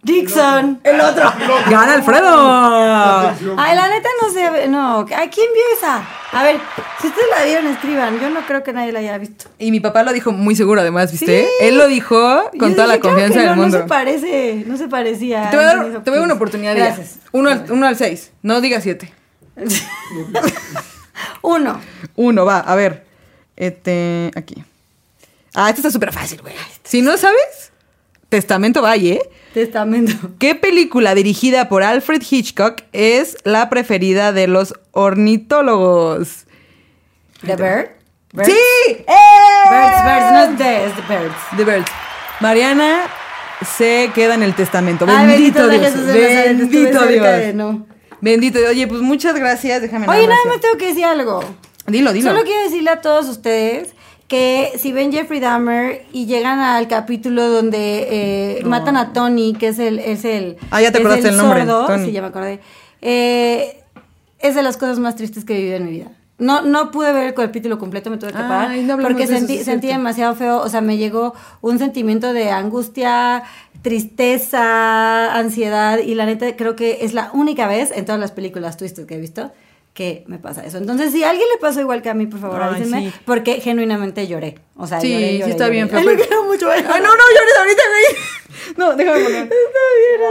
Dixon. El otro. Gana Alfredo. Ay, la neta no sé. No. ¿A quién vio esa? A ver, si ustedes la vieron, escriban. Yo no creo que nadie la haya visto. Y mi papá lo dijo muy seguro, además, ¿viste? Sí. Él lo dijo con Yo toda la dije, confianza del no, mundo. No se parece. No se parecía. te voy a dar, te voy a dar una oportunidad. Gracias. Uno al, uno al seis. No digas siete. <laughs> <laughs> Uno. Uno, va, a ver. Este, aquí. Ah, este está súper fácil, güey. Si no sabes, testamento vaya, ¿eh? Testamento. ¿Qué película dirigida por Alfred Hitchcock es la preferida de los ornitólogos? ¿The Bird? Birds? ¡Sí! ¡Eh! Birds, Birds, no es The, es The Birds. The Birds. Mariana se queda en el testamento. Ay, Bendito, Dios. Jesús Bendito Dios. de no. Bendito. Oye, pues muchas gracias. Déjame Oye, nada más tengo que decir algo. Dilo, dilo. Solo quiero decirle a todos ustedes que si ven Jeffrey Dahmer y llegan al capítulo donde eh, matan a Tony, que es el... Es el Ah, ya te es acordaste el nombre, sordo, Tony. Sí, ya me acordé. Eh, es de las cosas más tristes que he vivido en mi vida. No, no pude ver el capítulo completo, me tuve que Ay, parar. no hablamos porque de eso, sentí, sentí demasiado feo. O sea, me llegó un sentimiento de angustia, tristeza, ansiedad. Y la neta, creo que es la única vez en todas las películas twisted que he visto que me pasa eso. Entonces, si a alguien le pasó igual que a mí, por favor, Ay, avísenme. sí. Porque genuinamente lloré. O sea, Sí, lloré, sí está lloré. bien lo pero- quiero mucho. Ay, no, no <laughs> llores ahorita, güey. <laughs> No, déjame poner.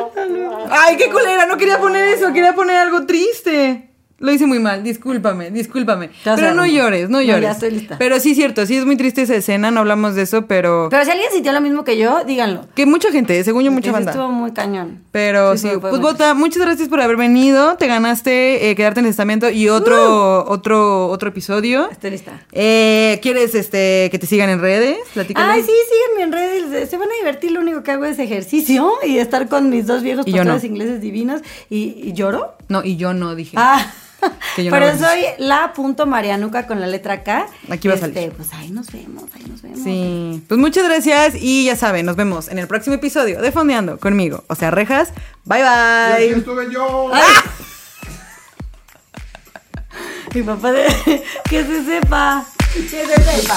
Está bien, Ay, qué culera, no quería poner eso, quería poner algo triste. Lo hice muy mal, discúlpame, discúlpame. Ya Pero no llores, no No, llores. ya estoy lista. Pero sí es cierto, sí es muy triste esa escena, no hablamos de eso, pero... Pero si alguien sintió lo mismo que yo, díganlo. Que mucha gente, según yo, mucha sí banda. Estuvo muy cañón. Pero sí, fue pues Bota, muchas gracias por haber venido. Te ganaste eh, quedarte en el estamento y otro, otro, otro episodio. Estoy lista. Eh, ¿Quieres este que te sigan en redes? Platícales. Ay, sí, síganme en redes. Se van a divertir. Lo único que hago es ejercicio y estar con mis dos viejos pastores no. ingleses divinos. ¿Y, y lloro? No, y yo no dije. Ah. <laughs> Que yo no Pero soy la punto Marianuca con la letra K. Aquí va a Este, salir. Pues ahí nos vemos, ahí nos vemos. Sí. Pues muchas gracias y ya saben, nos vemos en el próximo episodio de Fondeando conmigo. O sea, rejas. Bye Y aquí bye. estuve yo. <laughs> Mi papá, de- <laughs> que se sepa. Que se sepa.